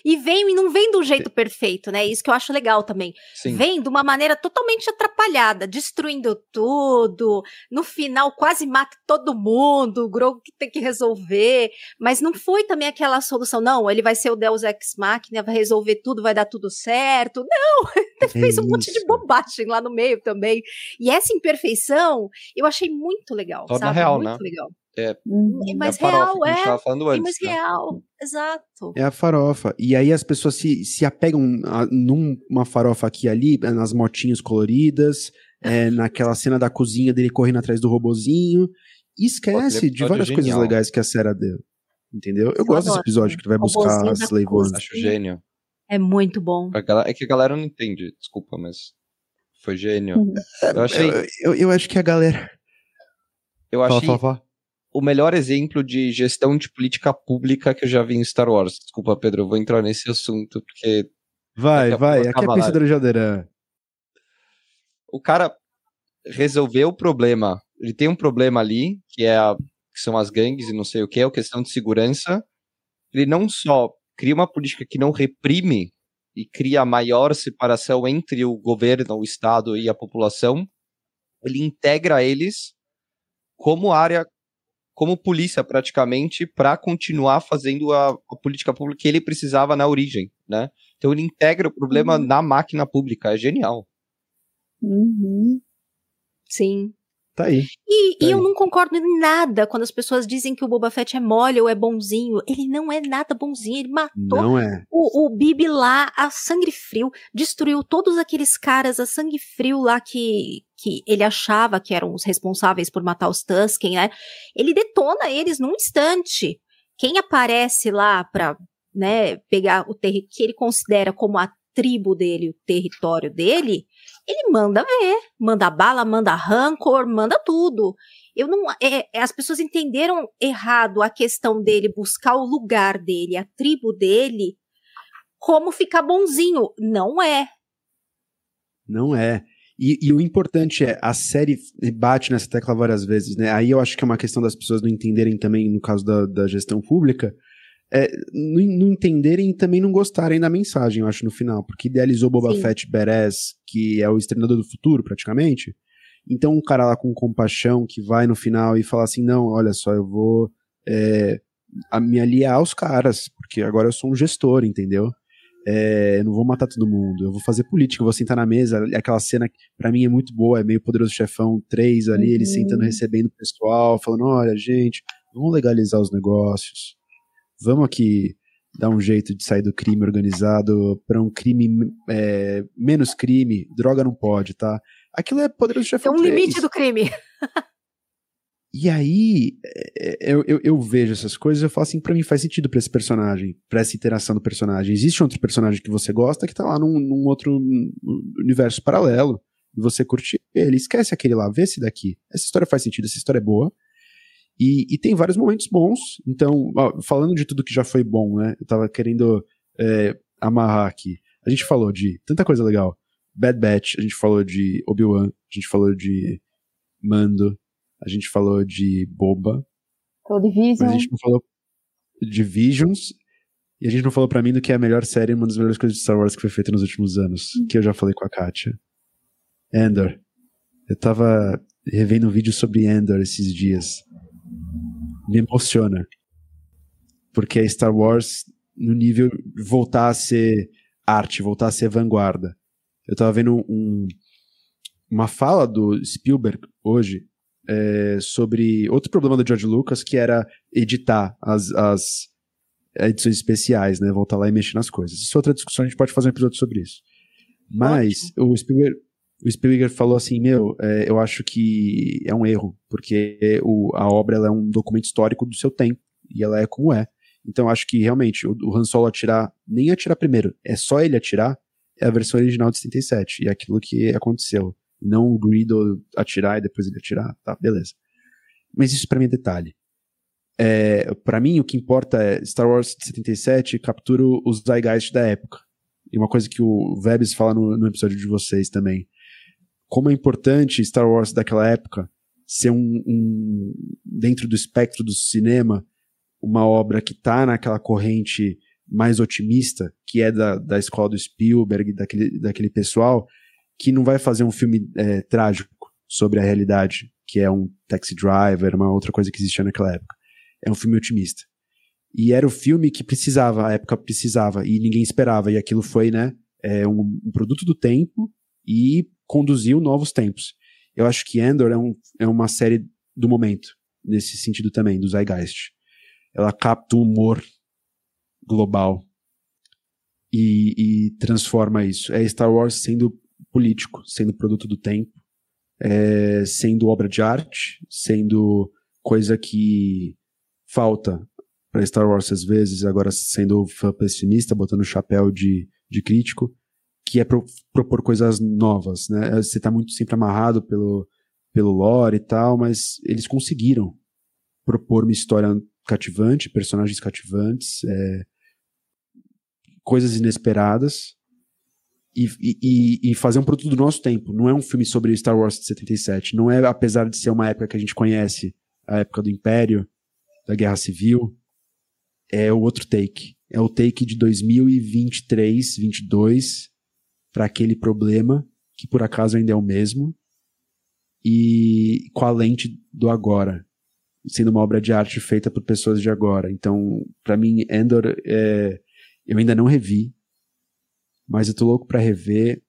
E vem e não vem do jeito Sim. perfeito, né? Isso que eu acho legal também. Sim. Vem de uma maneira totalmente atrapalhada, destruindo tudo. No final, quase mata todo mundo. O Grogu que tem que resolver. Mas não foi também aquela solução, não. Ele vai ser o Deus Ex Machina, vai resolver tudo, vai dar tudo certo. Não! Ele fez um monte de bobagem lá no meio também. E essa imperfeição eu achei muito legal. Torna sabe? real, muito né? legal. É, uhum. é mais é real, é. Antes, é mais né? real, exato. É a farofa. E aí as pessoas se, se apegam a, numa farofa aqui e ali, nas motinhas coloridas, é, naquela cena da cozinha dele correndo atrás do robozinho. E esquece de várias genial. coisas legais que a série deu. Entendeu? Eu, Eu gosto desse episódio que ele vai buscar a Slave One. Acho gênio. É muito bom. É que a galera não entende, desculpa, mas foi gênio. Uhum. Eu achei. Eu, eu, eu acho que a galera. Eu achei. Fala, fala, fala o melhor exemplo de gestão de política pública que eu já vi em Star Wars. Desculpa, Pedro, eu vou entrar nesse assunto, porque. Vai, vai, aqui é pensador de Alderan. O cara resolveu o problema. Ele tem um problema ali, que, é a, que são as gangues e não sei o que, é a questão de segurança. Ele não só cria uma política que não reprime e cria maior separação entre o governo, o Estado e a população, ele integra eles como área como polícia praticamente para continuar fazendo a, a, política pública que ele precisava na origem, né? Então ele integra o problema uhum. na máquina pública, é genial. Uhum. Sim. Tá aí. E, tá e aí. eu não concordo em nada quando as pessoas dizem que o Boba Fett é mole ou é bonzinho. Ele não é nada bonzinho. Ele matou não é. o, o Bibi lá a sangue frio, destruiu todos aqueles caras a sangue frio lá que, que ele achava que eram os responsáveis por matar os Tusken, né? Ele detona eles num instante. Quem aparece lá pra né, pegar o que ele considera como a tribo dele, o território dele, ele manda ver, manda bala, manda rancor, manda tudo. Eu não, é, é, as pessoas entenderam errado a questão dele buscar o lugar dele, a tribo dele, como ficar bonzinho. Não é. Não é. E, e, o importante é, a série bate nessa tecla várias vezes, né? Aí eu acho que é uma questão das pessoas não entenderem também, no caso da, da gestão pública, é, não, entenderem e também não gostarem da mensagem, eu acho, no final. Porque idealizou Boba Sim. Fett Beres, que é o estrenador do futuro, praticamente. Então, um cara lá com compaixão que vai no final e fala assim: não, olha só, eu vou. É, me aliar aos caras, porque agora eu sou um gestor, entendeu? É, eu não vou matar todo mundo, eu vou fazer política, eu vou sentar na mesa, aquela cena que pra mim é muito boa, é meio Poderoso Chefão 3 ali, uhum. ele sentando, recebendo o pessoal, falando, olha, gente, vamos legalizar os negócios, vamos aqui dar um jeito de sair do crime organizado para um crime é, menos crime, droga não pode, tá? Aquilo é Poderoso Chefão Tem um 3. limite do crime. E aí, é, é, eu, eu, eu, vejo essas coisas e eu falo assim, pra mim faz sentido pra esse personagem, pra essa interação do personagem. Existe outro personagem que você gosta que tá lá num, num outro universo paralelo, e você curte ele, esquece aquele lá, vê esse daqui. Essa história faz sentido, essa história é boa. E, e tem vários momentos bons. Então, ó, falando de tudo que já foi bom, né? Eu tava querendo é, amarrar aqui. A gente falou de tanta coisa legal. Bad Batch, a gente falou de Obi-Wan, a gente falou de Mando, a gente falou de Boba. Falou de Vision. a gente não falou de Visions. E a gente não falou para mim do que é a melhor série, uma das melhores coisas de Star Wars que foi feita nos últimos anos. Hum. Que eu já falei com a Katia. Endor. Eu tava revendo um vídeo sobre Endor esses dias. Me emociona. Porque é Star Wars no nível voltar a ser arte, voltar a ser vanguarda. Eu tava vendo um, uma fala do Spielberg hoje é, sobre outro problema do George Lucas, que era editar as, as edições especiais, né? Voltar lá e mexer nas coisas. Isso é outra discussão, a gente pode fazer um episódio sobre isso. Mas o Spielberg, o Spielberg falou assim, meu, é, eu acho que é um erro, porque o, a obra é um documento histórico do seu tempo, e ela é como é. Então acho que realmente o, o Han Solo atirar, nem atirar primeiro, é só ele atirar, é a versão original de 77, e é aquilo que aconteceu não o Greedo atirar e depois ele atirar, tá, beleza. Mas isso para mim é detalhe. É, para mim, o que importa é Star Wars de 77 captura os zeitgeist da época. E uma coisa que o Vebs fala no, no, episódio de vocês também. Como é importante Star Wars daquela época ser um, um dentro do espectro do cinema, uma obra que tá naquela corrente mais otimista, que é da, da escola do Spielberg, daquele, daquele pessoal, que não vai fazer um filme é, trágico sobre a realidade, que é um taxi driver, uma outra coisa que existia naquela época. É um filme otimista. E era o filme que precisava, a época precisava, e ninguém esperava. E aquilo foi, né, é um, um produto do tempo e conduziu novos tempos. Eu acho que Endor é, um, é uma série do momento, nesse sentido também, do Zeitgeist. Ela capta o humor global e, e transforma isso. É Star Wars sendo político, sendo produto do tempo, é, sendo obra de arte, sendo coisa que falta para Star Wars às vezes, agora sendo pessimista, botando o chapéu de, de crítico, que é pro, propor coisas novas, né? Você está muito sempre amarrado pelo, pelo lore e tal, mas eles conseguiram propor uma história cativante, personagens cativantes, é, coisas inesperadas, e, e, e, fazer um produto do nosso tempo. Não é um filme sobre Star Wars de 77. Não é, apesar de ser uma época que a gente conhece, a época do Império, da Guerra Civil, é o outro take. É o take de 2023, 22 para aquele problema que por acaso ainda é o mesmo e com a lente do agora, sendo uma obra de arte feita por pessoas de agora. Então, para mim, Endor, é, eu ainda não revi, mas eu tô louco para rever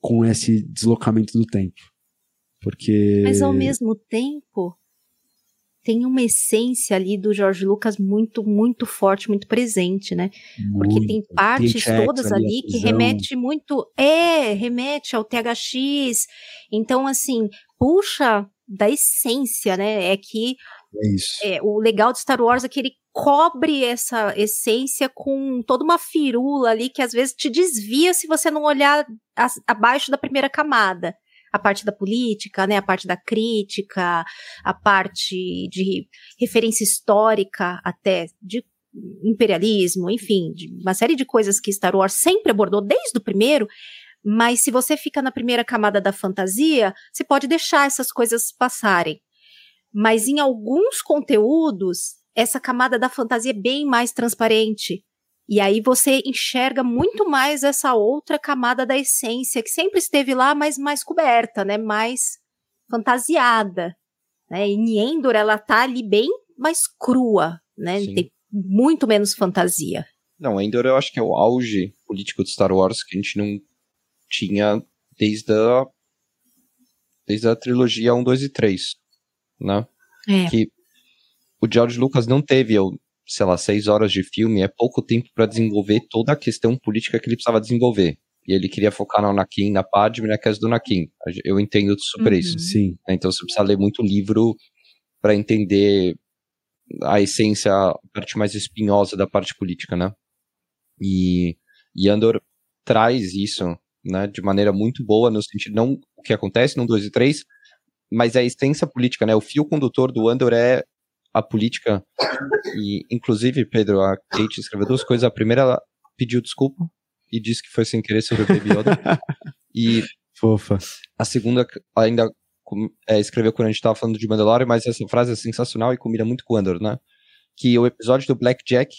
com esse deslocamento do tempo. Porque. Mas ao mesmo tempo, tem uma essência ali do George Lucas muito, muito forte, muito presente, né? Muito. Porque tem partes todas ali, que remete muito. É, remete ao THX. Então, assim, puxa da essência, né? É que. É. É, o legal de Star Wars é que ele cobre essa essência com toda uma firula ali que às vezes te desvia se você não olhar a, abaixo da primeira camada. A parte da política, né, a parte da crítica, a parte de referência histórica até de imperialismo, enfim, de uma série de coisas que Star Wars sempre abordou desde o primeiro, mas se você fica na primeira camada da fantasia, você pode deixar essas coisas passarem. Mas em alguns conteúdos, essa camada da fantasia é bem mais transparente. E aí você enxerga muito mais essa outra camada da essência, que sempre esteve lá, mas mais coberta, né? Mais fantasiada. Né? E Niendor, ela tá ali bem mais crua. né? Sim. Tem muito menos fantasia. Não, Endor eu acho que é o auge político de Star Wars que a gente não tinha desde a desde a trilogia 1, 2 e 3, né? É. Que o George Lucas não teve, sei lá, seis horas de filme, é pouco tempo para desenvolver toda a questão política que ele precisava desenvolver. E ele queria focar no Anakin, na Padme, na casa do Anakin. Eu entendo super uhum. isso. Sim. Então você precisa ler muito livro para entender a essência, a parte mais espinhosa da parte política, né? E, e Andor traz isso, né, de maneira muito boa, no sentido, não o que acontece no 2 e 3, mas a essência política, né? O fio condutor do Andor é a política. E, inclusive, Pedro, a Kate escreveu duas coisas. A primeira, ela pediu desculpa e disse que foi sem querer sobre o Baby Yoda. e Fofa. A segunda ainda é, escreveu quando a gente estava falando de Mandalorian, mas essa frase é sensacional e combina muito com o Andor, né? Que o episódio do Black Jack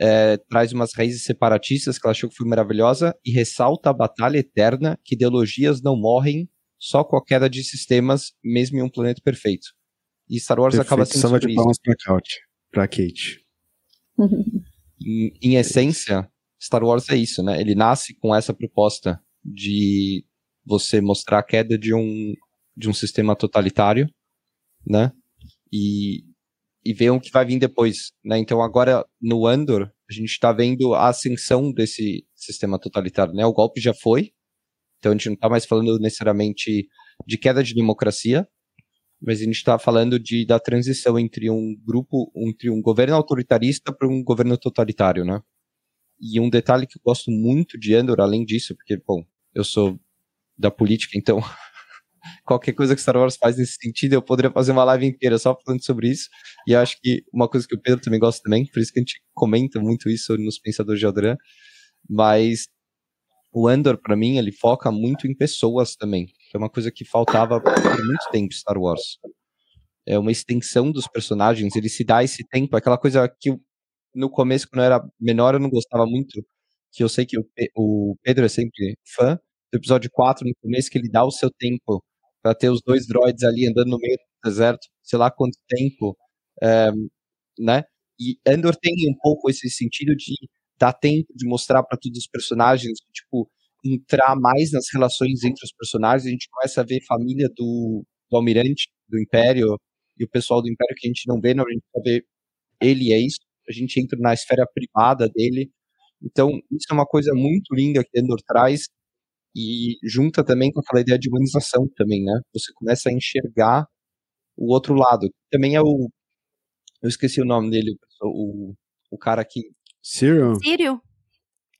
é, traz umas raízes separatistas que ela achou que foi maravilhosa e ressalta a batalha eterna que ideologias não morrem só com a queda de sistemas, mesmo em um planeta perfeito. E Star Wars perfeito, acaba sendo salva de palmas pra Kate. Pra Kate. em, em essência, Star Wars é isso, né? Ele nasce com essa proposta de você mostrar a queda de um, de um sistema totalitário, né? E, e ver o que vai vir depois, né? Então agora no Andor a gente está vendo a ascensão desse sistema totalitário, né? O golpe já foi, então a gente não está mais falando necessariamente de queda de democracia, mas a gente está falando de da transição entre um grupo, entre um governo autoritarista para um governo totalitário, né? E um detalhe que eu gosto muito de Andor, além disso, porque, bom, eu sou da política, então qualquer coisa que Star Wars faz nesse sentido, eu poderia fazer uma live inteira só falando sobre isso. E acho que uma coisa que o Pedro também gosta também, por isso que a gente comenta muito isso nos Pensadores de Alderan, mas o Andor, para mim, ele foca muito em pessoas também, que é uma coisa que faltava por muito tempo em Star Wars. É uma extensão dos personagens, ele se dá esse tempo, aquela coisa que no começo, quando eu era menor, eu não gostava muito, que eu sei que o, o Pedro é sempre fã, do episódio 4, no começo, que ele dá o seu tempo para ter os dois droids ali andando no meio do deserto, sei lá quanto tempo, é, né? E Andor tem um pouco esse sentido de dar tempo de mostrar para todos os personagens, tipo, entrar mais nas relações entre os personagens, a gente começa a ver família do, do almirante, do Império, e o pessoal do Império que a gente não vê, não, a gente só vê ele é isso, a gente entra na esfera privada dele. Então, isso é uma coisa muito linda que Endor traz e junta também com aquela ideia de humanização também, né? Você começa a enxergar o outro lado. Também é o eu esqueci o nome dele, o, o cara que Cyril? Cyril.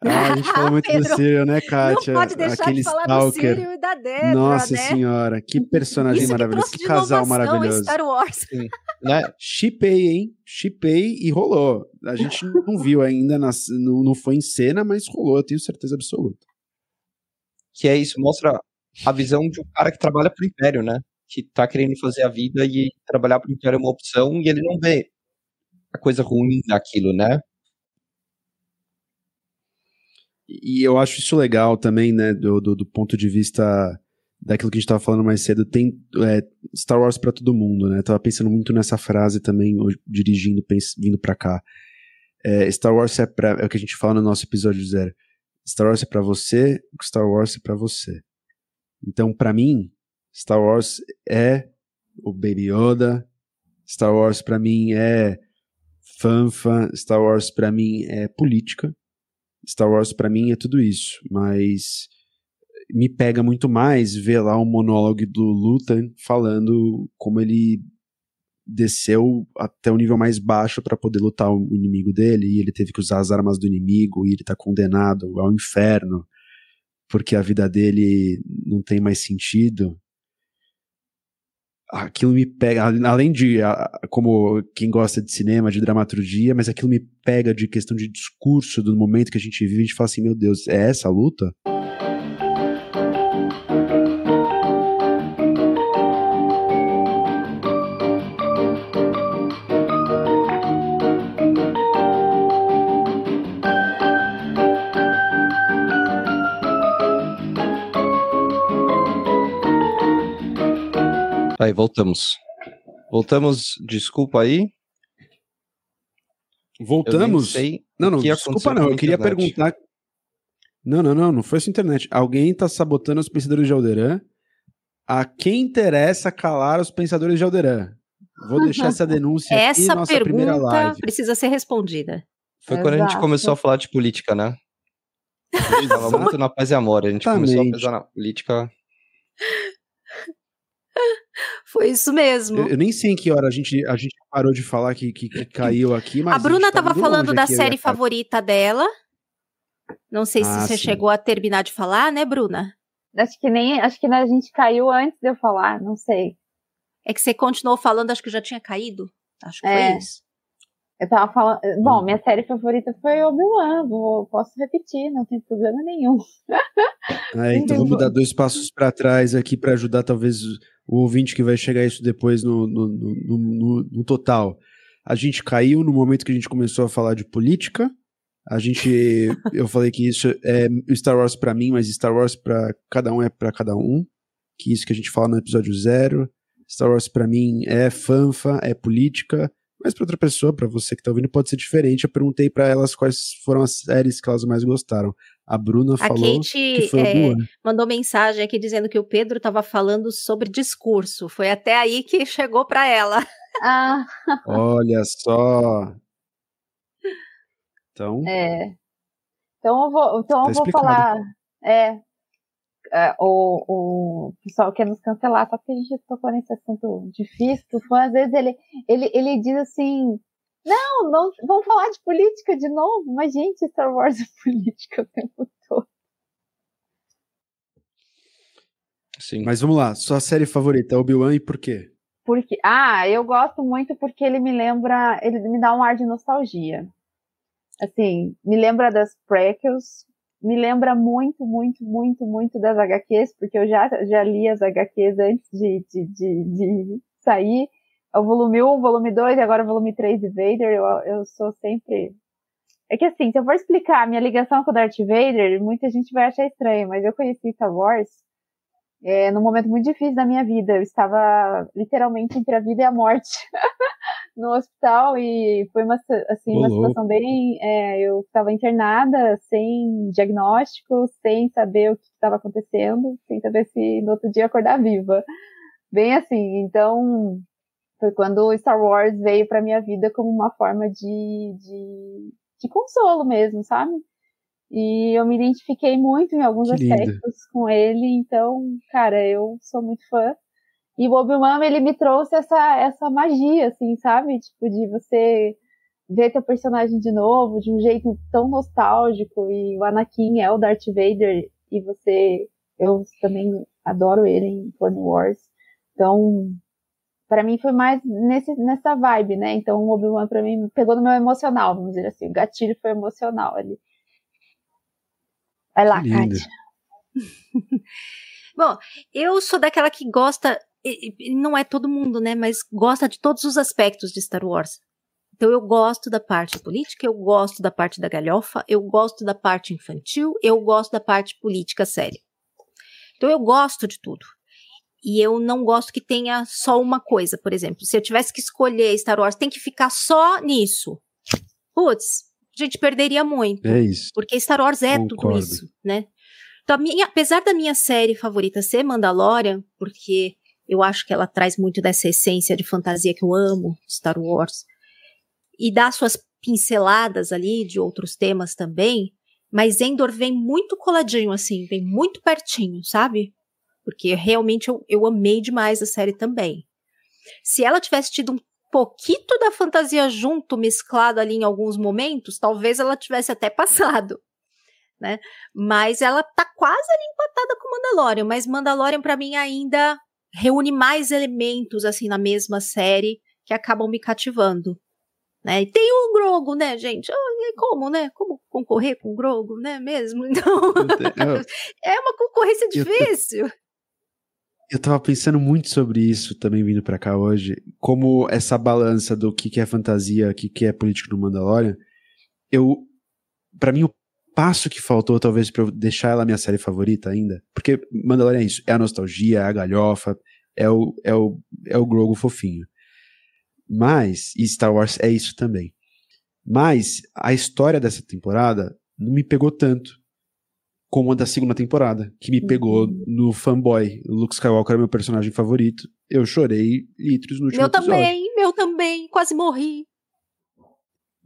Ah, a gente falou muito do Cyril, né, Kátia? Não pode deixar Aquele de falar Stalker. do Cyril e da Dedra, Nossa né? senhora, que personagem Isso maravilhoso, que, que casal maravilhoso. Star Wars. Sim, né? Chipei, hein? Chipei e rolou. A gente não viu ainda, nas, não, não foi em cena, mas rolou, eu tenho certeza absoluta. Que é isso, mostra a visão de um cara que trabalha pro Império, né? Que tá querendo fazer a vida e trabalhar pro Império é uma opção e ele não vê a coisa ruim daquilo, né? E eu acho isso legal também, né, do, do, do ponto de vista daquilo que a gente estava falando mais cedo, tem é, Star Wars para todo mundo, né? Tava pensando muito nessa frase também, dirigindo, vindo para cá. É, Star Wars é, pra, é o que a gente fala no nosso episódio zero. Star Wars é para você, Star Wars é para você. Então, para mim, Star Wars é o Baby Yoda, Star Wars para mim é fanfa, Star Wars para mim é política, Star Wars para mim é tudo isso, mas me pega muito mais ver lá um monólogo do Luthor falando como ele desceu até o nível mais baixo para poder lutar o inimigo dele e ele teve que usar as armas do inimigo e ele tá condenado ao inferno porque a vida dele não tem mais sentido. Aquilo me pega, além de como quem gosta de cinema, de dramaturgia, mas aquilo me pega de questão de discurso do momento que a gente vive, a gente fala assim, meu Deus, é essa a luta? Aí, voltamos. Voltamos, desculpa aí. Voltamos? não, não, desculpa não, eu queria internet. perguntar. Não, não, não, não foi essa internet. Alguém tá sabotando os pensadores de Alderan. A quem interessa calar os pensadores de Alderan? Vou deixar essa denúncia essa aqui, nossa primeira live. precisa ser respondida. Foi Exato. quando a gente começou a falar de política, né? A gente tava muito na paz e amor, a gente Exatamente. começou a pesar na política. Foi isso mesmo. Eu, eu, nem sei em que hora a gente, a gente parou de falar que, que, que caiu aqui, mas. A Bruna estava tá falando da série favorita dela. Não sei se ah, você sim. chegou a terminar de falar, né, Bruna? Acho que nem. Acho que a gente caiu antes de eu falar, não sei. É que você continuou falando, acho que já tinha caído. Acho que é. foi isso. Eu tava falando. Bom, minha série favorita foi Obi-Wan. Posso repetir, não tem problema nenhum. É, então vamos dar dois passos para trás aqui para ajudar, talvez, o ouvinte que vai chegar isso depois no, no, no, no, no total. A gente caiu no momento que a gente começou a falar de política. A gente, eu falei que isso é Star Wars para mim, mas Star Wars para cada um é para cada um. Que isso que a gente fala no episódio zero. Star Wars para mim é fanfa, é política. Mas para outra pessoa, para você que tá ouvindo, pode ser diferente. Eu perguntei para elas quais foram as séries que elas mais gostaram. A Bruna a falou Kate, que foi é, mandou mensagem aqui dizendo que o Pedro estava falando sobre discurso. Foi até aí que chegou para ela. Ah. Olha só. Então. É. Então eu vou, então tá eu vou falar. É, é, o, o pessoal quer nos cancelar, só porque a gente tocou nesse assunto difícil, o fã, às vezes ele, ele, ele diz assim, não, não, vamos falar de política de novo, mas gente, Star Wars é política o tempo todo. Sim. Mas vamos lá, sua série favorita, Obi-Wan e por quê? Porque, ah, eu gosto muito porque ele me lembra, ele me dá um ar de nostalgia. Assim, me lembra das prequels, me lembra muito, muito, muito, muito das HQs, porque eu já, já li as HQs antes de, de, de, de sair. O volume 1, volume 2 e agora o volume 3 de Vader. Eu, eu sou sempre. É que assim, se eu for explicar a minha ligação com o Darth Vader, muita gente vai achar estranho, mas eu conheci Star Wars é, num momento muito difícil da minha vida. Eu estava literalmente entre a vida e a morte. no hospital e foi uma, assim, uma situação bem. É, eu estava internada, sem diagnóstico, sem saber o que estava acontecendo, sem saber se no outro dia acordar viva. Bem assim, então foi quando o Star Wars veio para minha vida como uma forma de, de, de consolo mesmo, sabe? E eu me identifiquei muito em alguns que aspectos lindo. com ele, então, cara, eu sou muito fã. E o Obi-Wan, ele me trouxe essa, essa magia, assim, sabe? Tipo, de você ver teu personagem de novo, de um jeito tão nostálgico, e o Anakin é o Darth Vader, e você, eu também adoro ele em Clone Wars. Então, para mim foi mais nesse, nessa vibe, né? Então, o Obi-Wan pra mim pegou no meu emocional, vamos dizer assim. O gatilho foi emocional ali. Vai lá, Kátia. Bom, eu sou daquela que gosta não é todo mundo, né? Mas gosta de todos os aspectos de Star Wars. Então eu gosto da parte política, eu gosto da parte da galhofa, eu gosto da parte infantil, eu gosto da parte política séria. Então eu gosto de tudo. E eu não gosto que tenha só uma coisa, por exemplo. Se eu tivesse que escolher Star Wars, tem que ficar só nisso. Putz, a gente perderia muito. É isso. Porque Star Wars é Concordo. tudo isso, né? Então, minha, apesar da minha série favorita ser Mandalorian, porque eu acho que ela traz muito dessa essência de fantasia que eu amo, Star Wars. E dá suas pinceladas ali de outros temas também. Mas Endor vem muito coladinho, assim, vem muito pertinho, sabe? Porque realmente eu, eu amei demais a série também. Se ela tivesse tido um pouquinho da fantasia junto, mesclado ali em alguns momentos, talvez ela tivesse até passado. Né? Mas ela tá quase ali empatada com Mandalorian, mas Mandalorian para mim ainda reúne mais elementos assim na mesma série que acabam me cativando. Né? E tem o Grogo, né, gente? Oh, como, né? Como concorrer com o Grogo, né, mesmo? Então, é uma concorrência difícil. Eu, eu tava pensando muito sobre isso também vindo para cá hoje, como essa balança do que, que é fantasia, o que, que é político no Mandalorian. Eu, para mim, o passo que faltou, talvez, para eu deixar ela minha série favorita ainda. Porque Mandalorian é isso: é a nostalgia, é a galhofa, é o, é o, é o Grogu fofinho. Mas, e Star Wars é isso também. Mas a história dessa temporada não me pegou tanto como a da segunda temporada, que me pegou Uhum. no fanboy. Luke Skywalker é meu personagem favorito. Eu chorei litros no último Meu episódio. também, meu também, quase morri.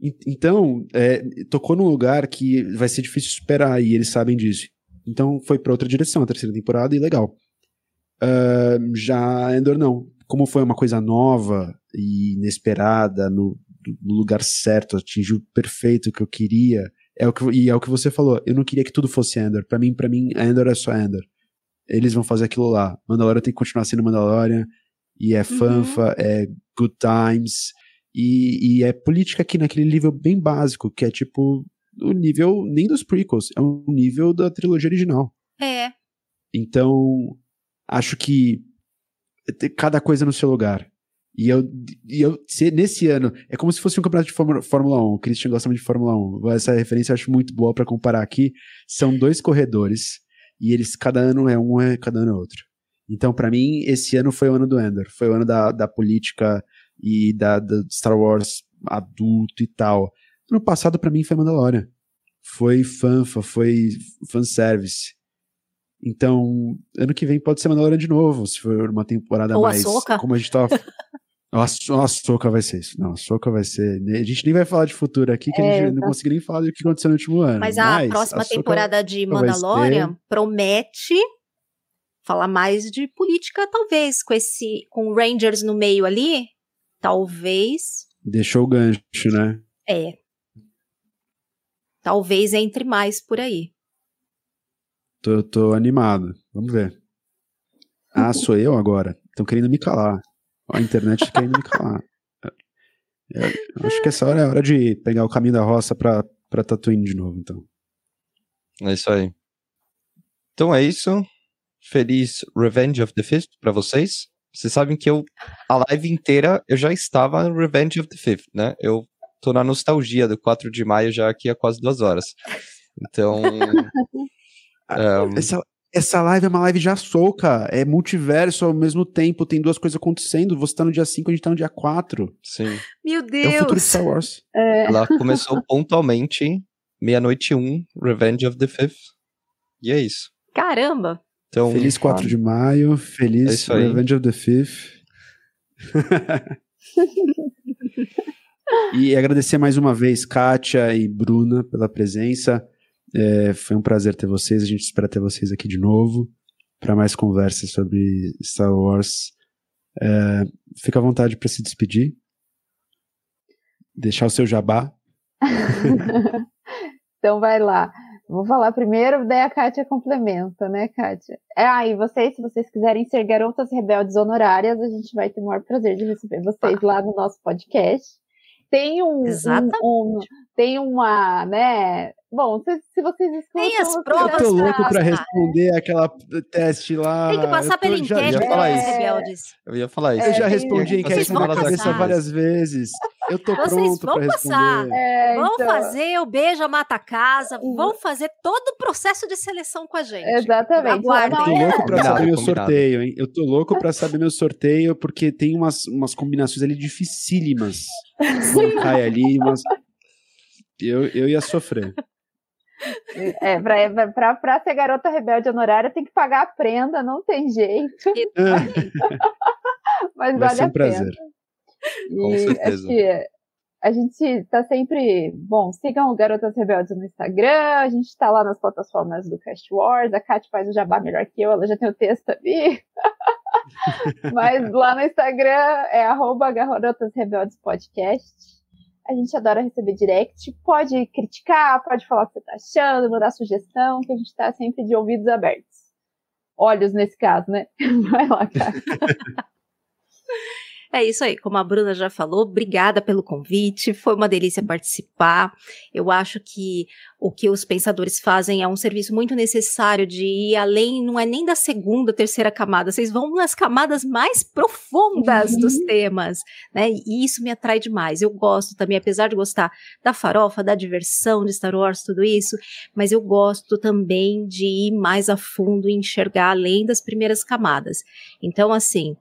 En- Então, é, tocou num lugar que vai ser difícil superar e eles sabem disso. Então foi pra outra direção a terceira temporada e legal. Ah, já Endor não. Como foi uma coisa nova e inesperada, no, no lugar certo, atingiu perfeito o que eu queria. É o que, e é o que você falou. Eu não queria que tudo fosse Endor. Pra mim, para mim, Endor é só Endor. Eles vão fazer aquilo lá. Mandalorian tem que continuar sendo Mandalorian. E é fanfa, é good times. E, e é política aqui naquele nível bem básico, que é tipo o nível nem dos prequels, é um nível da trilogia original. É. Então, acho que cada coisa no seu lugar. E eu, e eu se nesse ano, é como se fosse um campeonato de Fórmula, Fórmula 1. O Christian gosta muito de Fórmula 1. Essa referência eu acho muito boa pra comparar aqui. São dois corredores e eles, cada ano é um, é, cada ano é outro. Então, pra mim, esse ano foi o ano do Ender. Foi o ano da, da política e da, da Star Wars adulto e tal. Ano passado, pra mim, foi Mandalorian. Foi fanfa, foi fanservice. Então, ano que vem pode ser Mandalorian de novo, se for uma temporada Ou mais. Ahsoka. Como a gente tava. A a Ahsoka vai ser isso. Não, a Ahsoka vai ser. A gente nem vai falar de futuro aqui, que a É, gente não tá. conseguiu nem falar do que aconteceu no último ano. Mas a próxima Ahsoka temporada de Mandalorian promete falar mais de política, talvez, com esse com Rangers no meio ali, talvez Deixou o gancho, né? é. Talvez entre mais por aí. Tô, tô animado. Vamos ver. Ah, sou eu agora? Estão querendo me calar. A internet tá querendo me calar. Eu, eu acho que essa hora é a hora de pegar o caminho da roça pra, pra Tatooine de novo, então. É isso aí. Então é isso. Feliz Revenge of the Fifth pra vocês. Vocês sabem que eu, a live inteira, eu já estava no Revenge of the Fifth, né? Eu tô na nostalgia do 4 de maio já aqui há quase duas horas. Então, um, Essa, essa live é uma live já soca. É multiverso ao mesmo tempo. Tem duas coisas acontecendo. Você tá no dia 5, a gente tá no dia 4. sim, Meu É o futuro de Deus! Star Wars. É, ela começou pontualmente, meia-noite e um, Revenge of the Fifth. E é isso. Caramba! Então, Feliz 4 de maio. É Feliz aí. Revenge of the Fifth. e agradecer mais uma vez, Kátia e Bruna, pela presença. É, foi um prazer ter vocês. A gente espera ter vocês aqui de novo para mais conversas sobre Star Wars. É, fica à vontade para se despedir. Deixar o seu jabá. então vai lá. Vou falar primeiro, daí a Kátia complementa, né, Kátia? É, ah, e vocês, se vocês quiserem ser garotas rebeldes honorárias, a gente vai ter o maior prazer de receber vocês lá no nosso podcast. Tem um, um, Exatamente. um- tem uma, né? Bom, se, se vocês escutam, Tem as provas Eu tô louco pra- para responder aquela teste lá. Tem que passar pela já- enquete ia dos falar isso. rebeldes. eu ia falar isso. Eu já É, respondi a enquete na cabeça várias vezes. Eu tô Vocês pronto vão pra passar. É, Vão então, fazer o Beija Mata Casa, Uhum. vão fazer todo o processo de seleção com a gente. Exatamente. Aguardem. Eu tô é- louco pra saber meu sorteio, hein? Eu tô louco pra saber meu sorteio, porque tem umas, umas combinações ali dificílimas. Não cai ali, mas. Eu, eu ia sofrer. É, pra, pra, pra ser garota rebelde honorária tem que pagar a prenda, não tem jeito, mas Vai vale ser a um prazer. pena. Com certeza. que a gente tá sempre. Bom, sigam o Garotas Rebeldes no Instagram, a gente tá lá nas plataformas do Cast Wars, a Kat faz o jabá melhor que eu, ela já tem o texto ali. Mas lá no Instagram é arroba Garotas Rebeldes Podcast. A gente adora receber direct. Pode criticar, pode falar o que você tá achando, mandar sugestão, que a gente tá sempre de ouvidos abertos. Olhos nesse caso, né? Vai lá, cara. É isso aí, como a Bruna já falou, obrigada pelo convite, foi uma delícia participar. Eu acho que o que os pensadores fazem é um serviço muito necessário de ir além, não é nem da segunda, terceira camada, vocês vão nas camadas mais profundas Uhum. dos temas, né? E isso me atrai demais. Eu gosto também, apesar de gostar da farofa, da diversão de Star Wars, tudo isso, mas eu gosto também de ir mais a fundo e enxergar além das primeiras camadas. Então, assim,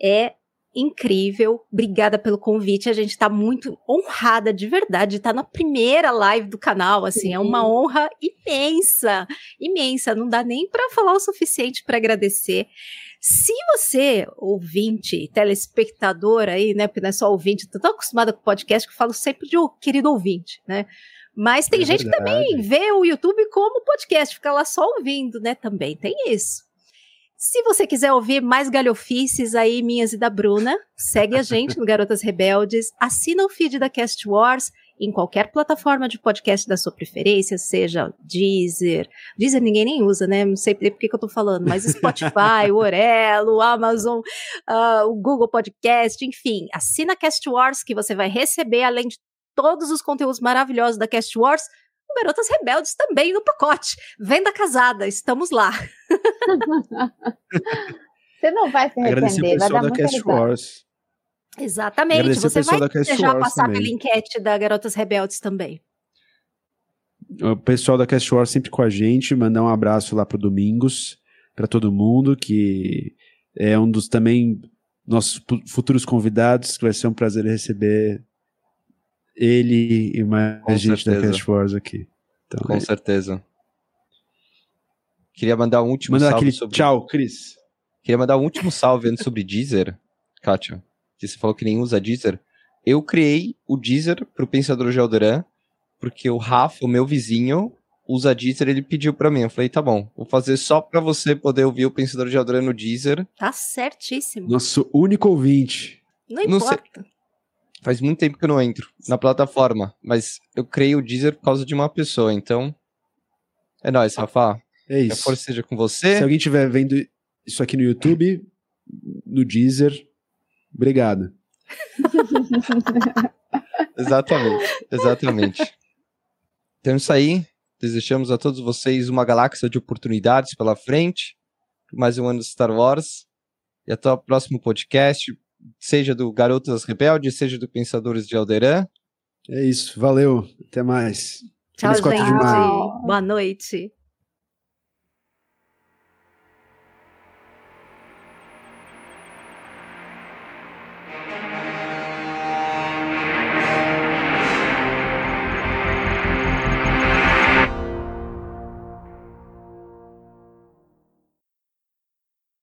é incrível. Obrigada pelo convite. A gente está muito honrada de verdade de estar tá na primeira live do canal. Assim, Sim. é uma honra imensa, imensa. Não dá nem para falar o suficiente para agradecer. Se você, ouvinte, telespectador aí, né? Porque não é só ouvinte, tô tão acostumada com podcast que eu falo sempre de oh, querido ouvinte, né? Mas tem é gente verdade. que também vê o YouTube como podcast, fica lá só ouvindo, né? Também tem isso. Se você quiser ouvir mais galhofices aí, minhas e da Bruna, segue a gente no Garotas Rebeldes, assina o feed da Cast Wars em qualquer plataforma de podcast da sua preferência, seja Deezer. Deezer ninguém nem usa, né? Não sei por que, que eu tô falando, mas Spotify, o Orelo, Amazon, uh, o Google Podcast, enfim. Assina a Cast Wars que você vai receber, além de todos os conteúdos maravilhosos da Cast Wars, Garotas Rebeldes também no pacote. Venda casada, estamos lá. Você não vai se arrepender, vai dar da Cast Wars. Exatamente, você vai desejar passar também. pela enquete da Garotas Rebeldes também. O pessoal da Cast Wars sempre com a gente, mandar um abraço lá pro Domingos, para todo mundo, que é um dos também nossos futuros convidados, que vai ser um prazer receber ele e mais Com gente certeza. da Cash Wars aqui. Então, Com é... certeza. Queria mandar um último Manda salve aquele sobre... Tchau, Cris. Queria mandar um último salve sobre Deezer, Kátia, que você falou que nem usa Deezer. Eu criei o Deezer pro Pensador de Alderan, porque o Rafa, o meu vizinho, usa Deezer, ele pediu para mim. Eu falei, tá bom, vou fazer só para você poder ouvir o Pensador de Alderan no Deezer. Tá certíssimo. Nosso único ouvinte. Não importa. Não sei, Faz muito tempo que eu não entro na plataforma, mas eu criei o Deezer por causa de uma pessoa, então. É nóis, Rafa. É isso. Que a força seja com você. Se alguém estiver vendo isso aqui no YouTube, no Deezer, obrigado. exatamente, exatamente. Então é isso aí. Desejamos a todos vocês uma galáxia de oportunidades pela frente. Mais um ano de Star Wars. E até o próximo podcast seja do Garotas Rebeldes, seja do Pensadores de Alderan. É isso, valeu, até mais. Tchau, gente. Boa noite.